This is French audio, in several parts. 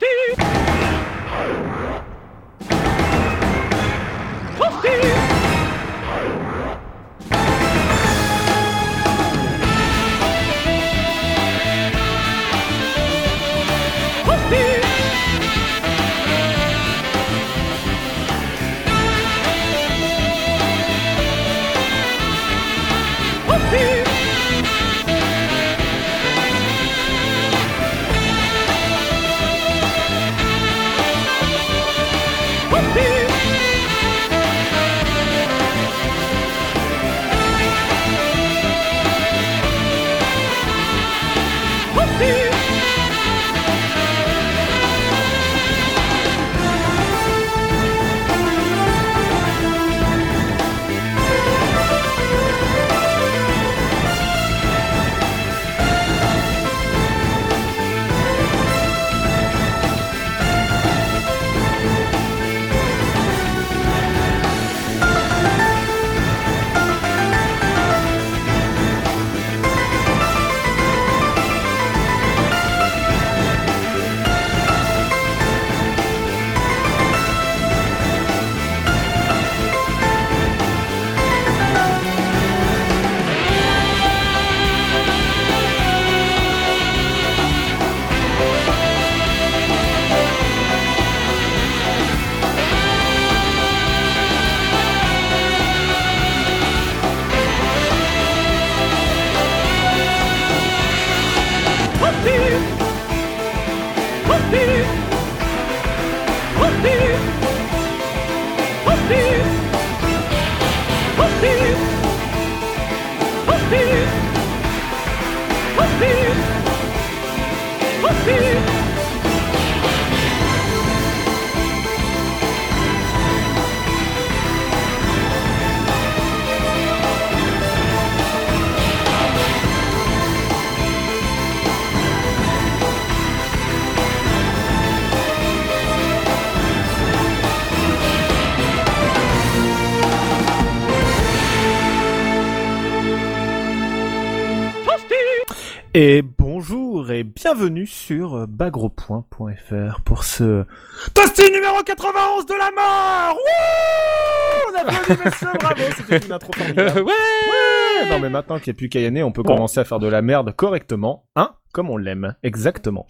Frosty! Et bonjour et bienvenue sur bagropoint.fr pour ce Toasty numéro 91 de la mort Wouh On applaudit messieurs, bravo C'était une intro formidable. ouais, Non mais maintenant qu'il n'y a plus qu'à on peut commencer à faire de la merde correctement, hein Comme on l'aime, exactement.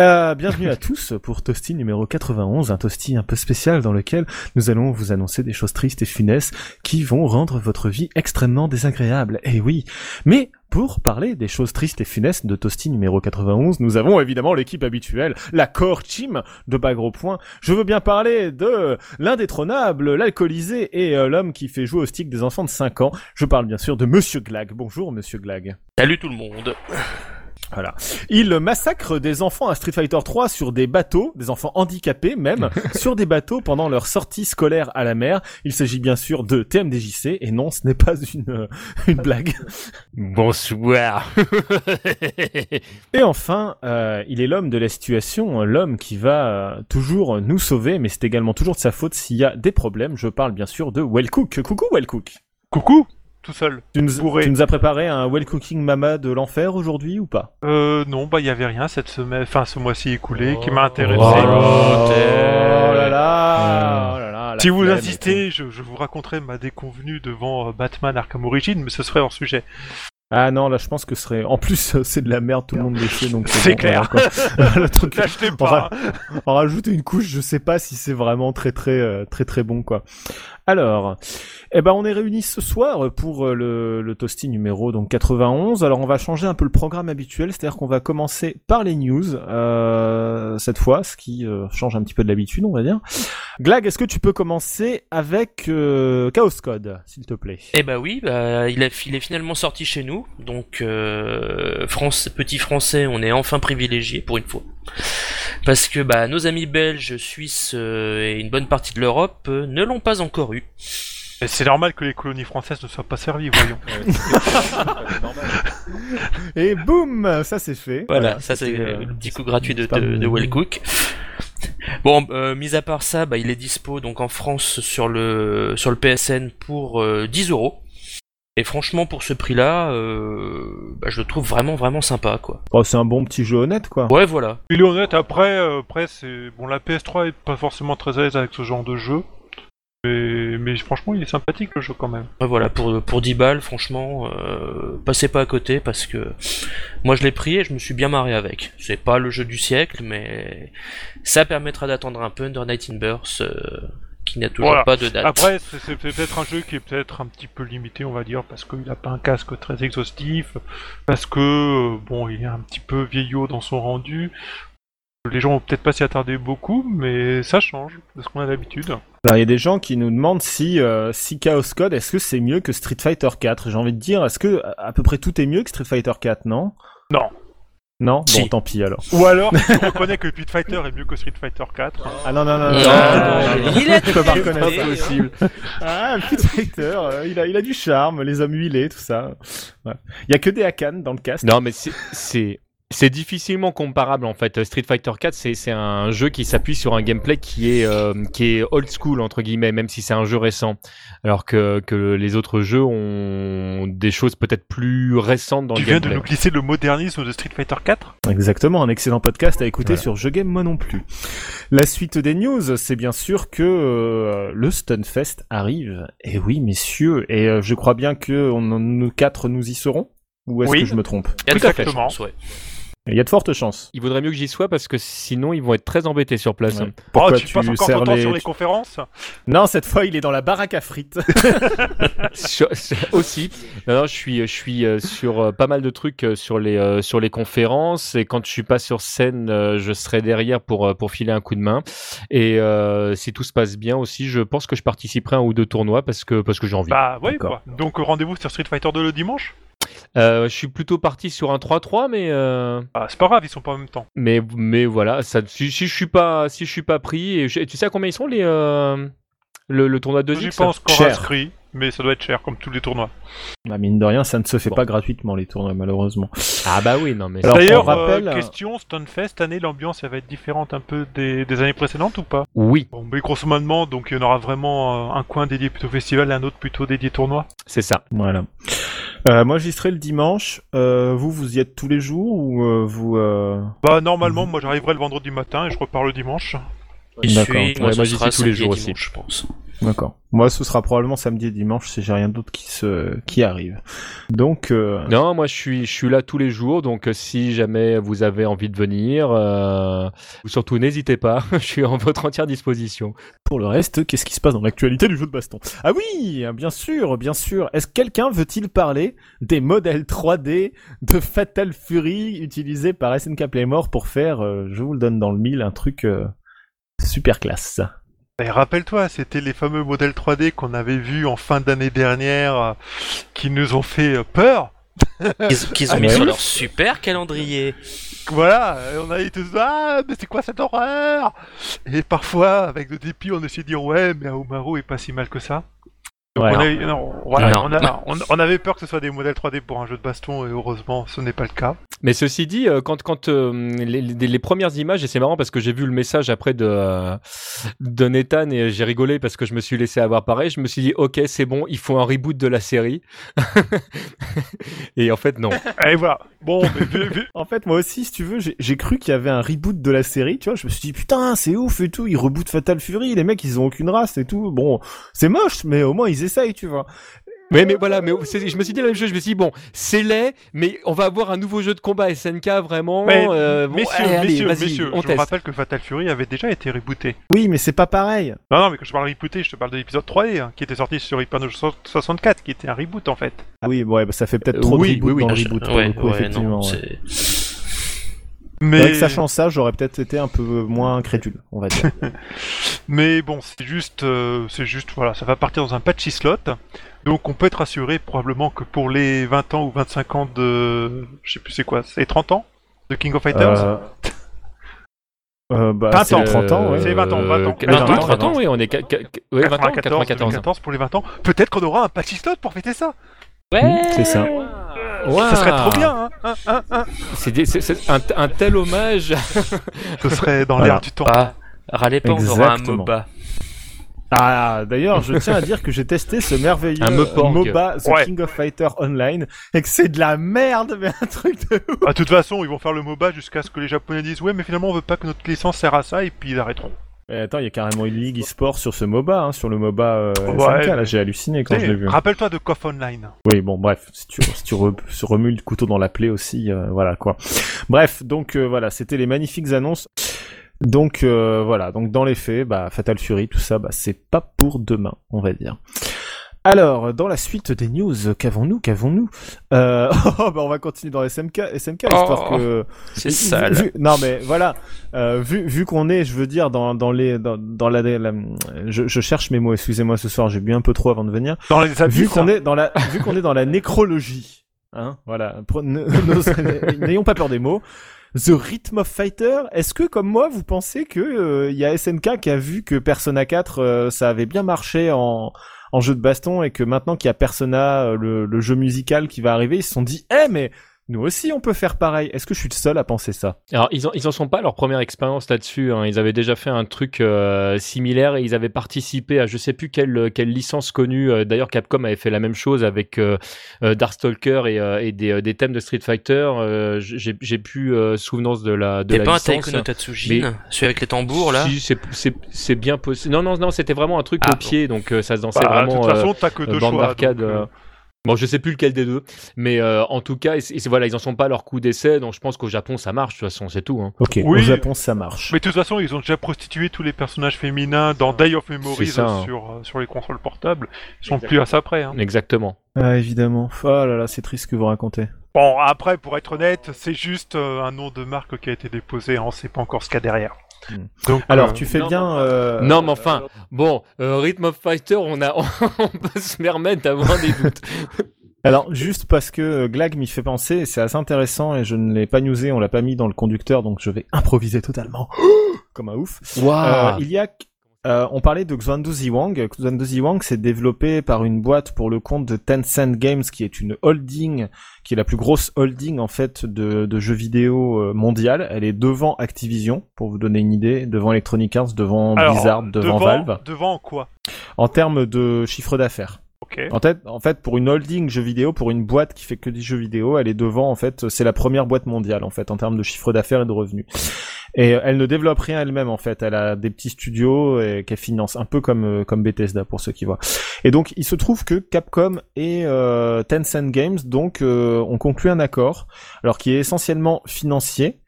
Euh, bienvenue à tous pour Toasty numéro 91, un Toasty un peu spécial dans lequel nous allons vous annoncer des choses tristes et funestes qui vont rendre votre vie extrêmement désagréable. Et oui, mais pour parler des choses tristes et funestes de Toasty numéro 91, nous avons évidemment l'équipe habituelle, la core team de Bagro Point. Je veux bien parler de l'indétrônable, l'alcoolisé et euh, l'homme qui fait jouer au stick des enfants de 5 ans. Je parle bien sûr de Monsieur Glag. Bonjour Monsieur Glag. Salut tout le monde. Voilà. Il massacre des enfants à Street Fighter 3 sur des bateaux, des enfants handicapés même, sur des bateaux pendant leur sortie scolaire à la mer. Il s'agit bien sûr de TMDJC et non, ce n'est pas une, euh, une blague. Bonsoir. et enfin, euh, il est l'homme de la situation, l'homme qui va euh, toujours nous sauver, mais c'est également toujours de sa faute s'il y a des problèmes. Je parle bien sûr de Wellcook. Coucou Wellcook. Coucou tout seul. Tu nous, as préparé un well cooking mama de l'enfer aujourd'hui ou pas? Euh non, bah il y avait rien cette semaine, enfin ce mois-ci écoulé qui m'a intéressé. Oh, oh là là, oh là là Si vous insistez, je, je, vous raconterai ma déconvenue devant euh, Batman Arkham Origins, mais ce serait hors sujet. Ah non, là je pense que ce serait. En plus, c'est de la merde, tout le monde le sait, donc c'est clair. le truc. pas. On, rajoute une couche, je sais pas si c'est vraiment très très euh, très très bon quoi. Alors, eh ben on est réunis ce soir pour euh, le, le toasty numéro donc 91. Alors on va changer un peu le programme habituel, c'est-à-dire qu'on va commencer par les news euh, cette fois, ce qui euh, change un petit peu de l'habitude, on va dire. Glag, est-ce que tu peux commencer avec euh, Chaos Code, s'il te plaît? Eh ben oui, bah, il, a, il est finalement sorti chez nous, donc euh, France, petit français, on est enfin privilégié pour une fois. Parce que bah, nos amis belges, suisses et une bonne partie de l'Europe ne l'ont pas encore c'est normal que les colonies françaises ne soient pas servies, voyons. Et boum, ça c'est fait. Voilà, ça c'est le euh, petit coup gratuit de, de, Wellcook. Bon, euh, mis à part ça, bah, il est dispo donc en France sur le sur le PSN pour 10 euh, euros. Et franchement, pour ce prix-là, euh, bah, je le trouve vraiment vraiment sympa, quoi. Oh, c'est un bon petit jeu honnête, quoi. Ouais, voilà. Il est honnête, après, euh, après c'est... Bon, la PS3 est pas forcément très à l'aise avec ce genre de jeu. Mais, mais franchement, il est sympathique le jeu quand même. Ouais, voilà, pour, pour 10 balles, franchement, euh, passez pas à côté parce que moi je l'ai pris et je me suis bien marré avec. C'est pas le jeu du siècle, mais ça permettra d'attendre un peu Under Night in Burst, euh, qui n'a toujours Voilà. pas de date. Après, c'est peut-être un jeu qui est peut-être un petit peu limité, on va dire, parce qu'il a pas un casque très exhaustif, parce que, euh, bon, il est un petit peu vieillot dans son rendu. Les gens vont peut-être pas s'y attarder beaucoup, mais ça change de ce qu'on a d'habitude. Alors, il y a des gens qui nous demandent si, euh, si Chaos Code, est-ce que c'est mieux que Street Fighter 4 J'ai envie de dire, est-ce que à à peu près tout est mieux que Street Fighter 4, non? Non. Non Si. Bon, tant pis alors. Ou alors, tu reconnais que Street Fighter est mieux que Street Fighter 4. Ah non, non, non, non. Non, non, non, non, il peux pas reconnaître possible. Ah, Street Fighter, euh, il, a, il a du charme, les hommes huilés, tout ça. Ouais. Il y a que des Hakan dans le cast. Non, mais c'est- c'est difficilement comparable en fait. Street Fighter 4, c'est c'est un jeu qui s'appuie sur un gameplay qui est euh, qui est old school entre guillemets, même si c'est un jeu récent, alors que que les autres jeux ont des choses peut-être plus récentes dans Tu le viens de gameplay. nous glisser le modernisme de Street Fighter 4 Exactement, un excellent podcast à écouter Voilà. sur Je Game Moi Non Plus. La suite des news, c'est bien sûr que euh, le Stunfest arrive. Et oui, messieurs, et euh, je crois bien que on, nous quatre nous y serons? Ou est-ce Oui. que je me trompe? Exactement. ouais. Il y a de fortes chances. Il vaudrait mieux que j'y sois parce que sinon ils vont être très embêtés sur place. Ouais. Oh, Pourquoi tu, passes encore ton temps les- sur les conférences Non, cette fois, il est dans la baraque à frites. Aussi. Non, non, je suis, je suis euh, sur euh, pas mal de trucs euh, sur les, sur les conférences et quand je suis pas sur scène, je serai derrière pour, pour filer un coup de main. Et euh, si tout se passe bien aussi, je pense que je participerai à un ou deux tournois parce que, parce que j'ai envie. Bah ouais, quoi. Donc rendez-vous sur Street Fighter 2 le dimanche Euh, je suis plutôt parti sur un 3-3, mais, euh, Bah c'est pas grave, ils sont pas en même temps. mais, mais voilà, ça, si, si je suis pas, si je suis pas pris, et je- tu sais à combien ils sont les, euh, le, le tournoi de J'y 2X pense Cher. inscrit, mais ça doit être cher comme tous les tournois. Bah, mine de rien, ça ne se fait Bon. pas gratuitement, les tournois, malheureusement. Ah bah oui, non mais. D'ailleurs, on rappelle- euh, question, Stunfest, cette année l'ambiance elle va être différente un peu des, des années précédentes ou pas? Oui, Bon, mais grosso modo, donc il y en aura vraiment euh, un coin dédié plutôt festival et un autre plutôt dédié tournoi. c'est ça. Voilà. Euh, moi, j'y serai le dimanche. Euh, vous, vous y êtes tous les jours ou euh, vous... euh, Bah normalement, moi j'arriverai le vendredi matin et je repars le dimanche. D'accord. suis, Ouais, moi, moi, j'y sera suis tous les samedi et jours dimanche, aussi. je pense. D'accord. Moi, ce sera probablement samedi et dimanche si j'ai rien d'autre qui se qui arrive. Donc, euh, Non, moi je suis, je suis là tous les jours, donc euh, si jamais vous avez envie de venir, euh, surtout n'hésitez pas, je suis en votre entière disposition. pour le reste, qu'est-ce qui se passe dans l'actualité du jeu de baston? Ah oui, bien sûr, bien sûr. Est-ce que quelqu'un veut-il parler des modèles 3D de Fatal Fury utilisés par SNK Playmore pour faire, euh, je vous le donne dans le mille, un truc euh, super classe. Et rappelle-toi, c'était les fameux modèles 3D qu'on avait vus en fin d'année dernière euh, qui nous ont fait euh, peur. Qu'ils qu'ils ont mis sur leur super calendrier. Voilà, et on a été tous ah mais c'est quoi cette horreur? Et parfois avec le dépit on essayait de dire ouais mais Aomaru est pas si mal que ça. Donc Ouais. on, a, non, voilà, Non. on, a- on- on avait peur que ce soit des modèles 3D pour un jeu de baston et heureusement ce n'est pas le cas. Mais ceci dit, euh, quand, quand euh, les, les- les premières images, et c'est marrant parce que j'ai vu le message après de, euh, de Nathan et j'ai rigolé parce que je me suis laissé avoir pareil, je me suis dit ok c'est bon, il faut un reboot de la série. et en fait non. Et voilà. Bon, mais En fait, moi aussi, si tu veux, j'ai- j'ai cru qu'il y avait un reboot de la série, tu vois. Je me suis dit, putain, c'est ouf et tout. Ils rebootent Fatal Fury. Les mecs, ils ont aucune race et tout. Bon, c'est moche, mais au moins, ils essayent, tu vois. Mais, mais voilà, mais je me suis dit la même chose, je me suis dit bon, c'est laid, mais on va avoir un nouveau jeu de combat SNK vraiment. mais, euh, bon, messieurs, allez, messieurs, on je teste. me rappelle que Fatal Fury avait déjà été rebooté. Oui, mais c'est pas pareil. Non, non, mais quand je parle rebooté, je te parle de l'épisode 3D hein, qui était sorti sur Hypno 64, qui était un reboot en fait. Ah oui, ouais, bah, ça fait peut-être trop oui, de reboot oui, oui. dans le reboot, pour ouais, le coup, ouais, effectivement. non, Mais, que sachant ça, j'aurais peut-être été un peu moins incrédule, on va dire. mais bon, c'est juste, euh, c'est juste, voilà, ça va partir dans un patchy slot. Donc on peut être rassuré probablement que pour les 20 ans ou 25 ans de, je sais plus c'est quoi, c'est 30 ans de King of Fighters? Euh, euh, bah, 20 c'est ans. 30 ans, ouais. C'est 20 ans, 20 ans. 20 ans, 20 ans, 30 ans, oui, on est ca- ca- ouais, 20 ans, 94, 94 ans. 2014 pour les 20 ans. Peut-être qu'on aura un patchy slot pour fêter ça. Ouais. C'est ça. Ça serait trop bien, hein, hein, hein, hein. C'est un, un tel hommage. Ce serait dans Voilà. l'air du temps. Ah, râlez pas, on aura un Exactement. MOBA. Ah, d'ailleurs, je tiens à dire que j'ai testé ce merveilleux. MOBA The Ouais. King of Fighter Online et que c'est de la merde, mais un truc de ouf. Ah, De toute façon, ils vont faire le MOBA jusqu'à ce que les Japonais disent ouais, mais finalement on veut pas que notre licence sert à ça et puis ils arrêteront. Mais attends, il y a carrément une ligue e-sport sur ce MOBA, hein, sur le MOBA euh, Ouais, là, j'ai halluciné quand je l'ai vu. Rappelle-toi de KOF Online. Oui, bon, bref, si tu, si tu re- remues le couteau dans la plaie aussi, euh, voilà quoi. Bref, donc euh, voilà, c'était les magnifiques annonces. Donc euh, voilà, donc dans les faits, bah, Fatal Fury, tout ça, bah, c'est pas pour demain, on va dire. Alors, dans la suite des news, qu'avons-nous, qu'avons-nous euh... oh, bah, On va continuer dans SMK, SMK histoire Oh, que... C'est Vu- sale. vu- non mais voilà, euh, vu vu qu'on est, je veux dire dans dans les dans, dans la, la- je, je cherche mes mots. Excusez-moi ce soir, j'ai bu un peu trop avant de venir. Dans les. Vu qu'on est dans la vu qu'on est dans la nécrologie, hein, voilà. N'ayons pas peur des mots. The Rhythm of Fighter, est-ce que comme moi vous pensez que euh, il y a SNK qui a vu que Persona 4 euh, ça avait bien marché en en jeu de baston et que maintenant qu'il y a Persona euh, le, le jeu musical qui va arriver, ils se sont dit "Eh mais nous aussi on peut faire pareil." Est-ce que je suis le seul à penser ça? Alors, ils en, ils en sont pas à leur première expérience là-dessus. hein. Ils avaient déjà fait un truc euh, similaire et ils avaient participé à je sais plus quelle, quelle licence connue. Euh, D'ailleurs, Capcom avait fait la même chose avec euh, euh, Darkstalker et, euh, et des, des thèmes de Street Fighter. Euh, J'ai j'ai plus euh, souvenance de la, de la pas un licence. Taiko no Tatsujin, celui avec les tambours là? Si, c'est- c'est c'est bien possible. Non, non, non, c'était vraiment un truc Ah, au pied, donc euh, ça se dansait Bah, de vraiment. toute euh, façon, t'as que deux choix. d'arcade. donc, Bon, je sais plus lequel des deux, mais euh, en tout cas, c'est- voilà, ils en sont pas à leur coup d'essai, donc je pense qu'au Japon ça marche. De toute façon, c'est tout. Hein. Ok, Oui. au Japon ça marche. Mais de toute façon, ils ont déjà prostitué tous les personnages féminins dans Day of Memories ça, hein. sur, euh, sur les consoles portables. Ils sont plus à ça près. Hein. Exactement. Ah évidemment. Oh là là, c'est triste ce que vous racontez. Bon, après, pour être honnête, c'est juste euh, un nom de marque qui a été déposé. hein, On sait pas encore ce qu'il y a derrière. Hmm. Donc, Alors euh, tu fais non, bien. euh, non, mais enfin, bon, euh, Rhythm of Fighter, on a, on peut se permettre d'avoir des doutes. Alors juste parce que euh, Glag m'y fait penser, c'est assez intéressant et je ne l'ai pas newsé, on l'a pas mis dans le conducteur, donc je vais improviser totalement comme un ouf. Euh, il y a, euh, on parlait de Xuandu Ziwang. Xuandu Ziwang, c'est développé par une boîte pour le compte de Tencent Games, qui est une holding, qui est la plus grosse holding en fait de, de jeux vidéo euh, mondiale. Elle est devant Activision, pour vous donner une idée, devant Electronic Arts, devant alors, Blizzard, devant, Valve, Devant quoi? En termes de chiffre d'affaires. Ok. En fait, en fait, pour une holding jeux vidéo, pour une boîte qui fait que des jeux vidéo, elle est devant. En fait, c'est la première boîte mondiale en fait en termes de chiffre d'affaires et de revenus. Et euh, elle ne développe rien elle-même en fait. Elle a des petits studios qu'elle finance, un peu comme euh, comme Bethesda pour ceux qui voient. Et donc, il se trouve que Capcom et euh, Tencent Games donc ont conclu un accord, alors qui est essentiellement financier,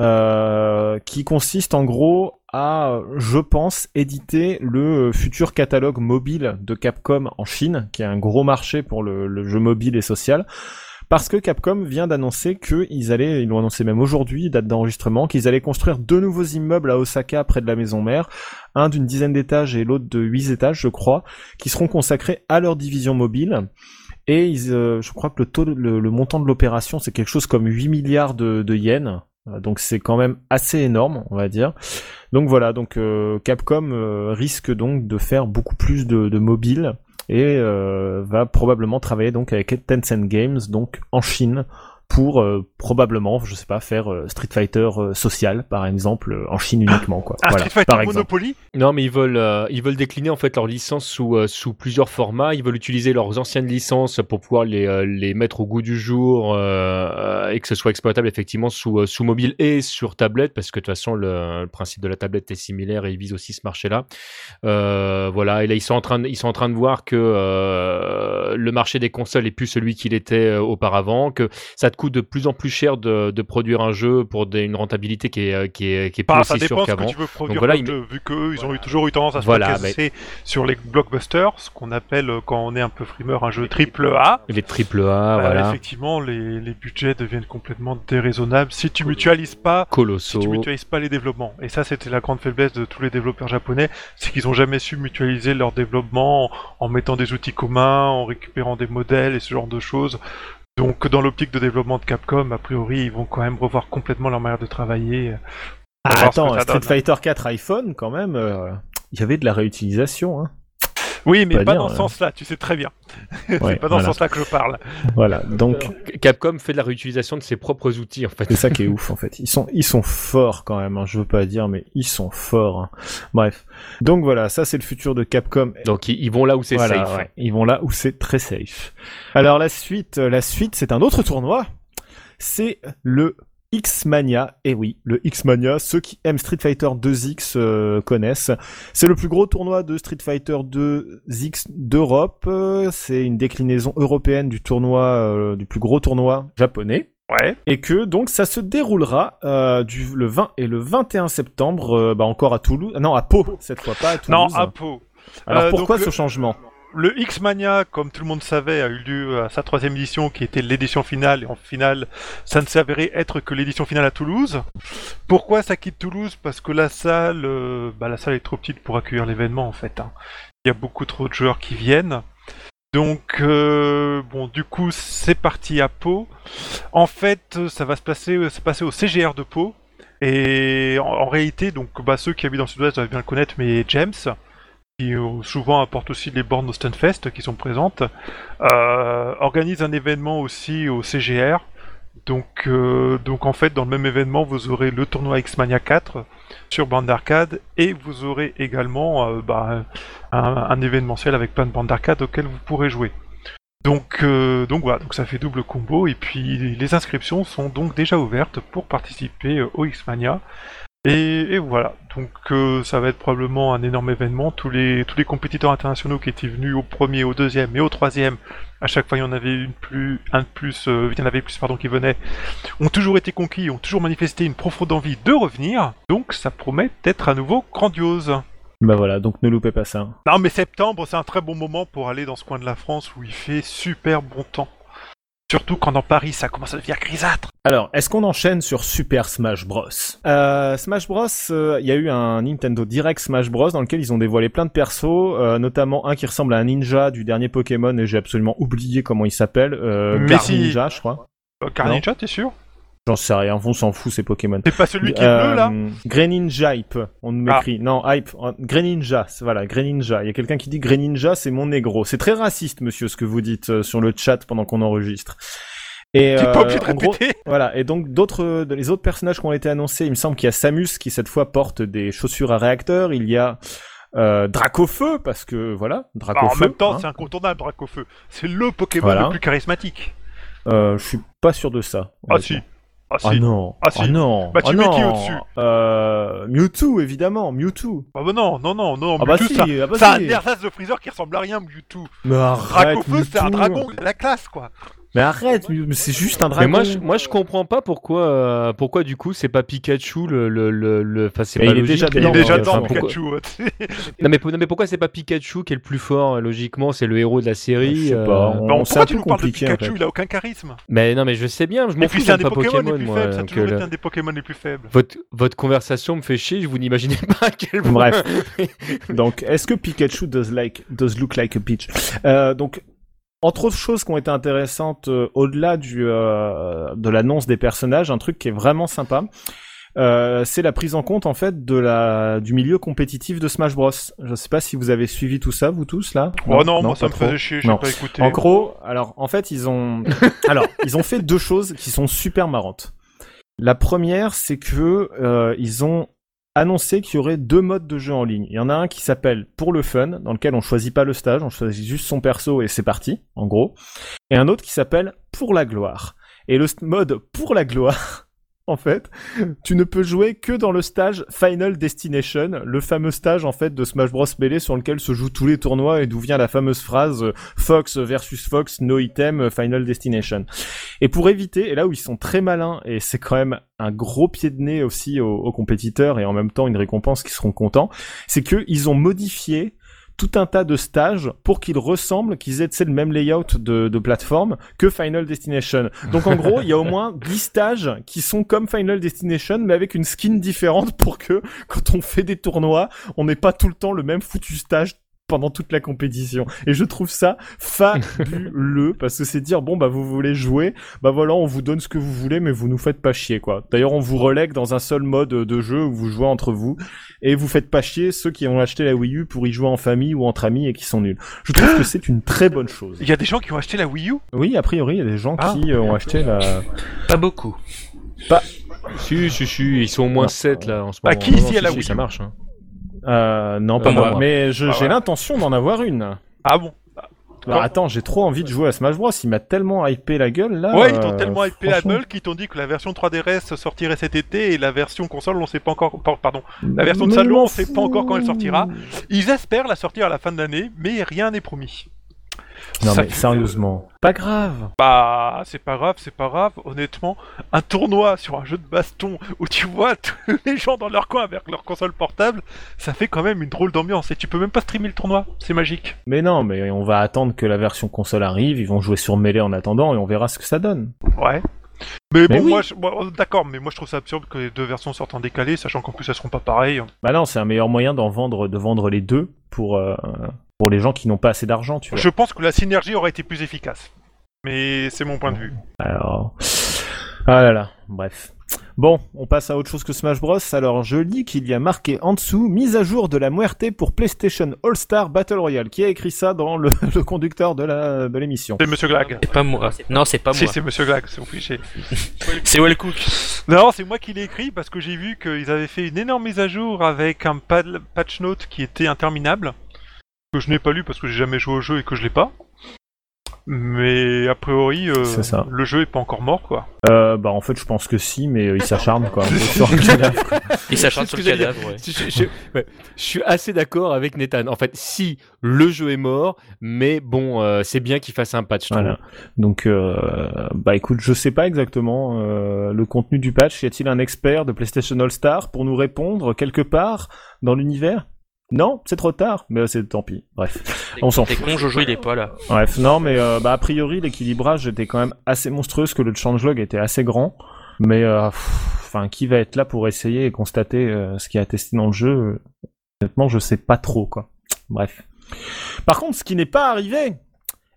euh, qui consiste en gros à, je pense, éditer le futur catalogue mobile de Capcom en Chine, qui est un gros marché pour le jeu mobile et social. Parce que Capcom vient d'annoncer qu'ils allaient, ils l'ont annoncé même aujourd'hui, date d'enregistrement, qu'ils allaient construire deux nouveaux immeubles à Osaka près de la maison mère, un d'une dizaine d'étages et l'autre de huit étages, je crois, qui seront consacrés à leur division mobile. Et ils, euh, je crois que le montant de l'opération, c'est quelque chose comme 8 milliards de, yens. Euh, Donc c'est quand même assez énorme, on va dire. Donc voilà, donc euh, Capcom euh, risque donc de faire beaucoup plus de, de mobile et euh, va probablement travailler donc avec Tencent Games donc en Chine pour euh, probablement, je sais pas, faire euh, Street Fighter euh, social par exemple euh, en Chine uniquement quoi. Voilà, Street Fighter par exemple. Monopoly? Non, mais ils veulent, euh, ils veulent décliner en fait leur licence sous, euh, sous plusieurs formats. Ils veulent utiliser leurs anciennes licences pour pouvoir les, euh, les mettre au goût du jour et que ce soit exploitable effectivement sous, euh, sous mobile et sur tablette, parce que de toute façon le, le principe de la tablette est similaire et ils visent aussi ce marché-là. Euh, voilà, et là ils sont en train, de, ils sont en train de voir que euh, le marché des consoles est plus celui qu'il était euh, auparavant, que ça te coûte de plus en plus cher de, de produire un jeu pour des- une rentabilité qui est, euh, qui est, qui est plus Enfin, ça aussi dépend sûre ce que qu'avant. tu veux produire voilà, il- vu qu'eux, ils ont eu toujours eu tendance à se Voilà, focaliser sur les blockbusters, ce qu'on appelle, euh, quand on est un peu frimeur, un jeu triple A. Les triple A, Euh, voilà. Effectivement, les, les budgets deviennent complètement déraisonnables si tu mutualises pas si tu mutualises pas les développements. Et ça, c'était la grande faiblesse de tous les développeurs japonais, c'est qu'ils ont jamais su mutualiser leur développement en, en mettant des outils communs, en récupérant des modèles et ce genre de choses. Donc, dans l'optique de développement de Capcom, a priori, ils vont quand même revoir complètement leur manière de travailler. Ah, voir ce attends, Street donne. Fighter 4 iPhone quand même, euh, il y avait de la réutilisation. Hein. Oui, mais Pas pas, dire, dans ce euh. sens-là, tu sais très bien. Ouais, c'est pas dans voilà. ce sens-là que je parle. Voilà, donc Capcom fait de la réutilisation de ses propres outils en fait. c'est ça qui est ouf en fait. Ils sont ils sont forts quand même. Hein. Je veux pas dire, mais ils sont forts. hein. Bref, donc voilà, ça c'est le futur de Capcom. Donc ils, vont là où c'est Voilà, safe. ouais. Ils vont là où c'est très safe. Alors la suite, euh, la suite, c'est un autre tournoi. C'est le X-Mania. Et oui, le X-Mania, ceux qui aiment Street Fighter 2X euh, connaissent. C'est le plus gros tournoi de Street Fighter 2X d'Europe. Euh, C'est une déclinaison européenne du tournoi, euh, du plus gros tournoi japonais. Ouais. Et que donc ça se déroulera euh, du le 20 et le 21 septembre, bah encore à Toulouse, non à Pau cette fois, pas à Toulouse. Non, à Pau. Alors pourquoi donc, ce le- changement? Le X-Mania, comme tout le monde savait, a eu lieu à sa troisième édition, qui était l'édition finale. Et en finale, ça ne s'est avéré être que l'édition finale à Toulouse. Pourquoi ça quitte Toulouse? Parce que la salle, euh, bah, la salle est trop petite pour accueillir l'événement, en fait. hein. Il y a beaucoup trop de joueurs qui viennent. Donc, euh, bon, du coup, c'est parti à Pau. En fait, ça va se passer, se passer au CGR de Pau. Et en, en réalité, donc, bah, ceux qui habitent dans le sud-ouest doivent bien le connaître, mais James, qui souvent apporte aussi les bornes au Stunfest qui sont présentes, euh, organise un événement aussi au CGR. Donc, euh, donc en fait, dans le même événement, vous aurez le tournoi X-Mania 4 sur bande d'arcade et vous aurez également euh, bah, un, événementiel avec plein de bandes d'arcade auxquelles vous pourrez jouer. Donc, donc voilà, donc ça fait double combo et puis les inscriptions sont donc déjà ouvertes pour participer au X-Mania. Et, et voilà, donc euh, ça va être probablement un énorme événement. Tous les, tous les compétiteurs internationaux qui étaient venus au premier, au deuxième et au troisième, à chaque fois il y en avait une plus, un de plus, euh, il y en avait plus pardon qui venaient, ont toujours été conquis, ont toujours manifesté une profonde envie de revenir. Donc ça promet d'être à nouveau grandiose. Bah voilà, donc ne loupez pas ça. Non mais septembre c'est un très bon moment pour aller dans ce coin de la France où il fait super bon temps. Surtout quand dans Paris ça commence à devenir grisâtre. Alors, est-ce qu'on enchaîne sur Super Smash Bros? Euh, Smash Bros, euh, il y a eu un Nintendo Direct Smash Bros dans lequel ils ont dévoilé plein de persos, euh, notamment un qui ressemble à un ninja du dernier Pokémon et j'ai absolument oublié comment il s'appelle. Euh, Mais Gar si. Ninja, je crois. Euh, Carninja, t'es sûr? J'en sais rien, on s'en fout ces Pokémon. C'est pas celui qui est bleu là Euh, Greninja Hype, on me Ah. m'écrit. Non, Hype, euh, Greninja, c'est- voilà, Greninja. Il y a quelqu'un qui dit Greninja, c'est mon négro. C'est très raciste, monsieur, ce que vous dites euh, sur le chat pendant qu'on enregistre. Et euh, pas obligé de en gros, répéter voilà. Et donc d'autres, les autres personnages qui ont été annoncés, il me semble qu'il y a Samus qui cette fois porte des chaussures à réacteur. Il y a euh, Dracofeu parce que voilà, Bah, Dracofeu. En même temps, hein. c'est incontournable Dracofeu. C'est le Pokémon Voilà. le plus charismatique. Euh, je suis pas sûr de ça. Ah si. Ah Ah si. non. Ah, si. non. Bah, tu Ah mets qui au-dessus Euh, Mewtwo évidemment, Mewtwo. Ah bah non, non, non, non. Ah bah Mewtwo, si, ça- ah bah c'est un si. ersatz de Freezer qui ressemble à rien, Mewtwo. Mais arrête. Dracofeu, c'est un dragon, a la classe quoi. Mais arrête, mais c'est juste un dragon. Mais moi, je, moi, je comprends pas pourquoi, euh, pourquoi du coup, c'est pas Pikachu le, le, le, le- enfin, c'est pas il est logique, déjà Il est déjà euh, dedans, enfin, Pikachu. hein. Non mais, non, mais pourquoi c'est pas Pikachu qui est le plus fort euh, Logiquement, c'est le héros de la série. Je sais euh, pas, on- Bon, c'est pourquoi un tu nous parles de en Pikachu? fait. Il a aucun charisme. Mais non, mais je sais bien, je m'en fous, c'est un des pas Pokémon, Pokémon, les plus moi. faibles, ça a donc, toujours euh, été un des Pokémon les plus faibles. votre, votre conversation me fait chier, je vous n'imaginez pas à quel point. Bref. Donc, est-ce que Pikachu does like does look like a peach? Euh, Donc, entre autres choses qui ont été intéressantes euh, au-delà du euh, de l'annonce des personnages, un truc qui est vraiment sympa. euh, c'est la prise en compte en fait de la du milieu compétitif de Smash Bros. Je sais pas si vous avez suivi tout ça, vous tous là. Oh non, moi pas ça me trop. faisait chier, j'ai pas écouté. En gros, alors en fait ils ont, alors ils ont fait deux choses qui sont super marrantes. La première, c'est que euh, ils ont annoncé qu'il y aurait deux modes de jeu en ligne. Il y en a un qui s'appelle pour le fun, dans lequel on choisit pas le stage, on choisit juste son perso et c'est parti, en gros. Et un autre qui s'appelle pour la gloire. Et le mode pour la gloire, en fait, tu ne peux jouer que dans le stage Final Destination, le fameux stage en fait de Smash Bros Melee sur lequel se jouent tous les tournois et d'où vient la fameuse phrase euh, Fox versus Fox, no item, euh, Final Destination. Et pour éviter, et là où ils sont très malins, et c'est quand même un gros pied de nez aussi aux, compétiteurs et en même temps une récompense qui seront contents, c'est que ils ont modifié tout un tas de stages pour qu'ils ressemblent, qu'ils aient le même layout de, de plateforme que Final Destination. Donc en gros, il y a au moins 10 stages qui sont comme Final Destination, mais avec une skin différente pour que quand on fait des tournois, on n'ait pas tout le temps le même foutu stage pendant toute la compétition. Et je trouve ça fabuleux parce que c'est dire bon bah vous voulez jouer, bah voilà on vous donne ce que vous voulez mais vous nous faites pas chier quoi. D'ailleurs on vous relègue dans un seul mode de jeu où vous jouez entre vous et vous faites pas chier ceux qui ont acheté la Wii U pour y jouer en famille ou entre amis et qui sont nuls. Je trouve que c'est une très bonne chose. Il y a des gens qui ont acheté la Wii U? Oui, a priori il y a des gens Ah. qui euh, ont acheté la. Pas beaucoup. Si, si, si, ils sont au moins Non. 7 là en ce Bah, moment. qui Non, ici a la si, Wii Ça U? marche. hein. Euh, non pas Euh, moi, moi. mais je- Ah, j'ai l'intention d'en avoir une. Ah bon? Bah, attends, j'ai trop envie de jouer à Smash Bros. Il m'a tellement hypé la gueule là. Ouais, ils t'ont euh, tellement hypé la gueule qu'ils t'ont dit que la version 3DS sortirait cet été et la version console, on sait pas encore. par- Pardon. La version de salon, on sait pas encore quand elle sortira. Ils espèrent la sortir à la fin de l'année, mais rien n'est promis. Non Ça mais sérieusement, pas grave. Bah, c'est pas grave, c'est pas grave. Honnêtement, un tournoi sur un jeu de baston où tu vois tous les gens dans leur coin avec leur console portable, ça fait quand même une drôle d'ambiance. Et tu peux même pas streamer le tournoi, c'est magique. Mais non, mais on va attendre que la version console arrive. Ils vont jouer sur Melee en attendant et on verra ce que ça donne. Ouais. Mais bon, oui. moi, je- bon, d'accord, mais moi je trouve ça absurde que les deux versions sortent en décalé, sachant qu'en plus elles seront pas pareilles. Bah non, c'est un meilleur moyen d'en vendre, de vendre les deux pour euh, pour les gens qui n'ont pas assez d'argent, tu vois. Je pense que la synergie aurait été plus efficace. Mais c'est mon point de vue. Alors, ah là là, bref. Bon, on passe à autre chose que Smash Bros. Alors, je lis qu'il y a marqué en dessous mise à jour de la muerte pour PlayStation All Star Battle Royale. Qui a écrit ça dans le, le conducteur de la de l'émission? C'est Monsieur Glag. C'est pas moi. Non, c'est pas Si, moi. c'est Monsieur Glag, c'est obligé. C'est Wellcook. Non, c'est moi qui l'ai écrit parce que j'ai vu qu'ils avaient fait une énorme mise à jour avec un pad- patch note qui était interminable. Que je n'ai pas lu parce que j'ai jamais joué au jeu et que je l'ai pas. Mais a priori, euh, ça. le jeu est pas encore mort quoi. euh, Bah en fait, je pense que si, mais il s'acharne quoi. sur un cadavre. Il s'acharne sur le cadavre, ouais. Je, je- je- ouais, je suis assez d'accord avec Nathan. En fait, si le jeu est mort, mais bon, euh, c'est bien qu'il fasse un patch. Voilà. Donc, euh, bah écoute, je sais pas exactement euh, le contenu du patch. Y a-t-il un expert de PlayStation All Star pour nous répondre quelque part dans l'univers? Non, c'est trop tard. Mais euh, c'est tant pis. Bref, on s'en T'es fout. con, Jojo, il est pas là. Bref, non, mais euh, bah a priori l'équilibrage était quand même assez monstrueux, parce que le changelog était assez grand. Mais euh, enfin, qui va être là pour essayer et constater euh, ce qui a testé dans le jeu? Honnêtement, je sais pas trop quoi. Bref. Par contre, ce qui n'est pas arrivé,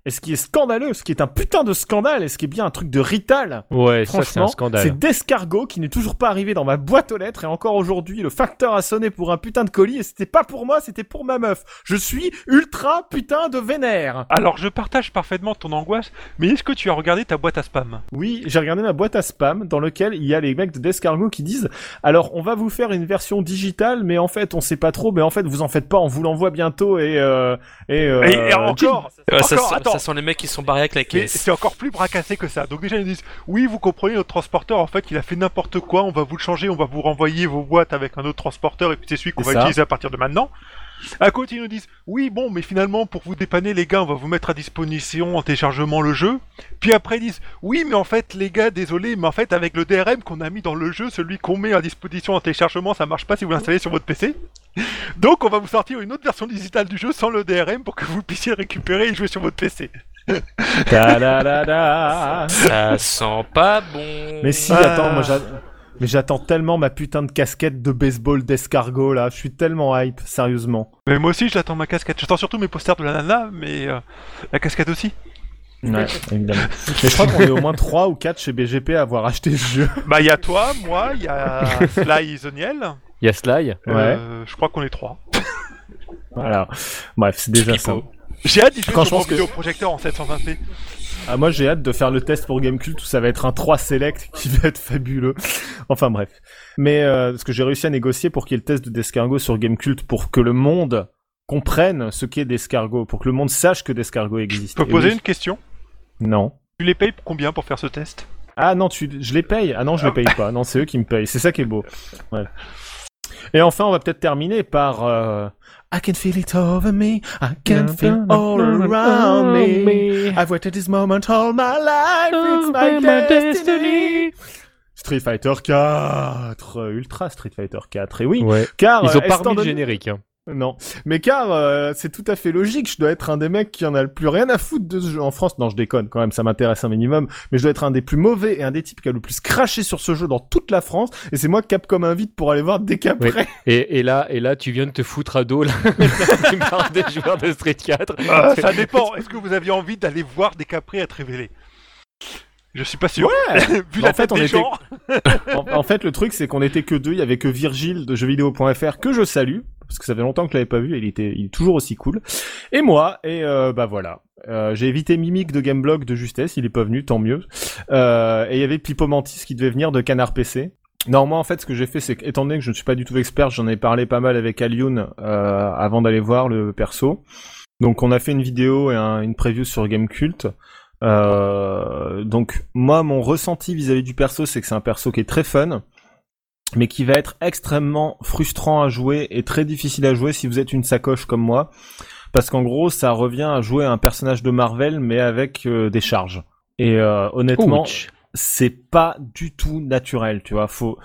et ce qui est scandaleux, ce qui est un putain de scandale, et ce qui est bien un truc de Rital, Ouais, ça c'est un franchement, scandale. c'est Descargo qui n'est toujours pas arrivé dans ma boîte aux lettres, et encore aujourd'hui, le facteur a sonné pour un putain de colis, et c'était pas pour moi, c'était pour ma meuf. Je suis ultra putain de vénère. Alors je partage parfaitement ton angoisse, mais est-ce que tu as regardé ta boîte à spam? Oui, j'ai regardé ma boîte à spam dans lequel il y a les mecs de Descargo qui disent alors on va vous faire une version digitale mais en fait on sait pas trop mais en fait vous en faites pas on vous l'envoie bientôt et euh, et, euh, et, et encore, ça, encore, sent- attends, ça sent les mecs qui sont barrés avec la caisse. c'est encore plus bracassé que ça. Donc déjà ils disent oui vous comprenez notre transporteur en fait il a fait n'importe quoi, on va vous le changer, on va vous renvoyer vos boîtes avec un autre transporteur et puis c'est celui qu'on va ça. utiliser à partir de maintenant. À côté ils nous disent oui bon mais finalement pour vous dépanner les gars on va vous mettre à disposition en téléchargement le jeu. Puis après ils disent oui mais en fait les gars désolé mais en fait avec le DRM qu'on a mis dans le jeu celui qu'on met à disposition en téléchargement ça marche pas si vous l'installez sur votre PC. Donc on va vous sortir une autre version digitale du jeu sans le DRM pour que vous puissiez récupérer et jouer sur votre PC. Ça sent pas bon. Mais si Ah. attends moi mais j'attends tellement ma putain de casquette de baseball d'escargot là, je suis tellement hype sérieusement. Mais moi aussi, j'attends ma casquette. J'attends surtout mes posters de la nana, mais euh, la casquette aussi. Ouais, évidemment. Mais je crois qu'on est au moins 3 ou 4 chez BGP à avoir acheté ce jeu. Bah, il y a toi, moi, il y a Sly Zoniel. Il y a Sly. Euh, je crois qu'on est trois. Voilà. Bref, c'est déjà ça. J'ai hâte d'y jouer Quand sur je mon pense que- vidéoprojecteur en 720p. Ah, moi j'ai hâte de faire le test pour Gamecult où ça va être un 3 select qui va être fabuleux. Enfin bref. Mais euh, parce que j'ai réussi à négocier pour qu'il y ait le test de Descargo sur Gamecult pour que le monde comprenne ce qu'est Descargo, pour que le monde sache que Descargo existe. Je peux Et poser oui. une question? Non. Tu les payes combien pour faire ce test? Ah non, tu... je les paye. Ah non, je les paye pas. Non, c'est eux qui me payent. C'est ça qui est beau. Ouais. Et enfin, on va peut-être terminer par euh, I can feel it over me. I can feel all around me. I've waited this moment all my life. It's my destiny. Street Fighter 4, euh, Ultra Street Fighter 4. Et oui, Ouais. car Ils ont euh, pas remis le générique. hein. Non, mais car euh, c'est tout à fait logique. Je dois être un des mecs qui en a le plus rien à foutre de ce jeu en France. Non, je déconne quand même, ça m'intéresse un minimum. Mais je dois être un des plus mauvais et un des types qui a le plus craché sur ce jeu dans toute la France. Et c'est moi que Capcom invite pour aller voir dès qu'après. Et, et là, et là, tu viens de te foutre à dos plupart des joueurs de Street 4. Ah, ça dépend. Est-ce que vous aviez envie d'aller voir des caprés être révélés Je suis pas sûr. Ouais. Vu En la fait, tête on des était- gens. en, en fait, le truc, c'est qu'on était que deux. Il y avait que Virgile de jeuxvideo.fr que je salue parce que ça fait longtemps que je l'avais pas vu. Et il était, est toujours aussi cool. Et moi, et euh, bah voilà. Euh, j'ai évité Mimic de Gameblog de justesse. Il est pas venu, tant mieux. Euh, et il y avait Pipo Mantis qui devait venir de Canard PC. Moi en fait, ce que j'ai fait, c'est qu'étant donné que je ne suis pas du tout expert, j'en ai parlé pas mal avec Alioun avant d'aller voir le perso. Donc, on a fait une vidéo et un- une preview sur Gamecult. Euh, donc moi mon ressenti vis-à-vis du perso c'est que c'est un perso qui est très fun mais qui va être extrêmement frustrant à jouer et très difficile à jouer si vous êtes une sacoche comme moi. Parce qu'en gros ça revient à jouer un personnage de Marvel mais avec euh, des charges. Et euh, honnêtement c'est pas du tout naturel tu vois. Faut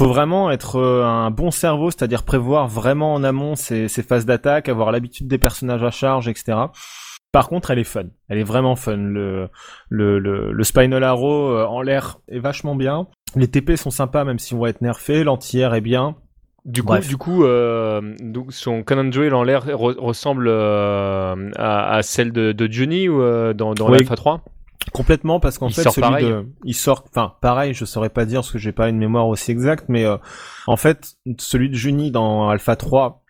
faut vraiment être euh, un bon cerveau, c'est-à-dire prévoir vraiment en amont ses, ses phases d'attaque, avoir l'habitude des personnages à charge, etc. Par contre, elle est fun. Elle est vraiment fun. Le, le, le, le Spinal Arrow euh, en l'air est vachement bien. Les TP sont sympas, même si on va être nerfés. L'anti-air est bien. Du coup, Bref. du coup, euh, donc son Canon Joel en l'air re- ressemble euh, à, à celle de, de Johnny ou euh, dans, dans Oui. l'Alpha 3 Complètement, parce qu'en fait, sort celui de, il sort, enfin, pareil, je saurais pas dire parce que j'ai pas une mémoire aussi exacte, mais en fait, celui de Juni dans Alpha 3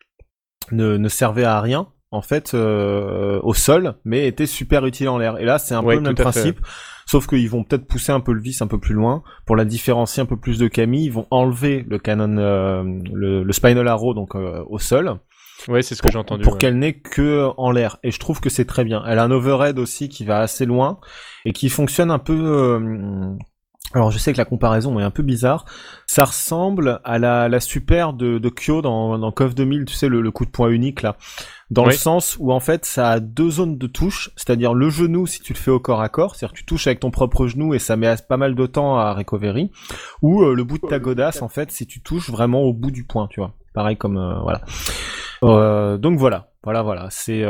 ne, ne servait à rien, en fait, euh, au sol, mais était super utile en l'air. Et là, c'est un Ouais, peu le même fait. principe, sauf qu'ils vont peut-être pousser un peu le vis un peu plus loin pour la différencier un peu plus de Camille. Ils vont enlever le canon, euh, le, le Spinal Arrow, donc euh, au sol, Ouais, c'est ce que j'ai entendu. pour ouais. qu'elle n'ait que en l'air. Et je trouve que c'est très bien. Elle a un overhead aussi qui va assez loin et qui fonctionne un peu. Euh, Alors je sais que la comparaison est un peu bizarre. Ça ressemble à la, la super de, de Kyo dans, dans KOF 2000, tu sais le, le coup de poing unique là, dans le sens où en fait ça a deux zones de touche, c'est-à-dire le genou si tu le fais au corps à corps, c'est-à-dire tu touches avec ton propre genou et ça met as- pas mal de temps à recovery, ou euh, le bout de ta godasse en fait si tu touches vraiment au bout du poing, tu vois. Pareil comme euh, voilà. Euh, donc voilà, voilà, voilà, c'est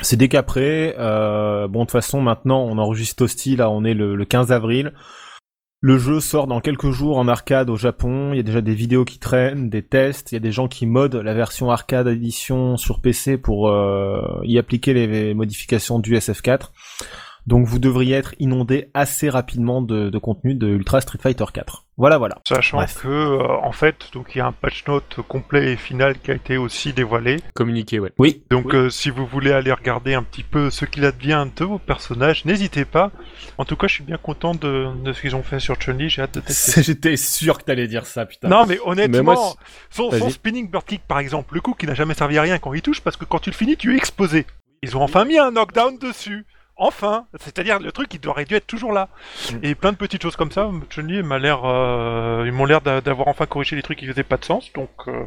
c'est décapré. Euh, bon, de toute façon, maintenant, on enregistre Toasty, là, on est le, le 15 avril. Le jeu sort dans quelques jours en arcade au Japon. Il y a déjà des vidéos qui traînent, des tests. Il y a des gens qui modent la version arcade édition sur PC pour euh, y appliquer les modifications du SF4. Donc vous devriez être inondé assez rapidement de, de contenu de Ultra Street Fighter 4. Voilà, voilà. Sachant Bref. que, euh, en fait, donc il y a un patch note complet et final qui a été aussi dévoilé. Communiqué, ouais. Oui. Donc, euh, si vous voulez aller regarder un petit peu ce qu'il advient de vos personnages, n'hésitez pas. En tout cas, je suis bien content de, de ce qu'ils ont fait sur Chun-Li. J'ai hâte de tester. J'étais sûr que t'allais dire ça, putain. Non, mais honnêtement, Mais moi, son, son spinning bird kick, par exemple, le coup qui n'a jamais servi à rien quand il touche, parce que quand tu le finis, tu es exposé. Ils ont enfin mis un knockdown dessus. Enfin, c'est-à-dire le truc qui aurait dû être toujours là. Mm. Et plein de petites choses comme ça. Chun-Li m'a l'air, euh, ils m'ont l'air d'a- d'avoir enfin corrigé les trucs qui faisaient pas de sens. Donc, euh,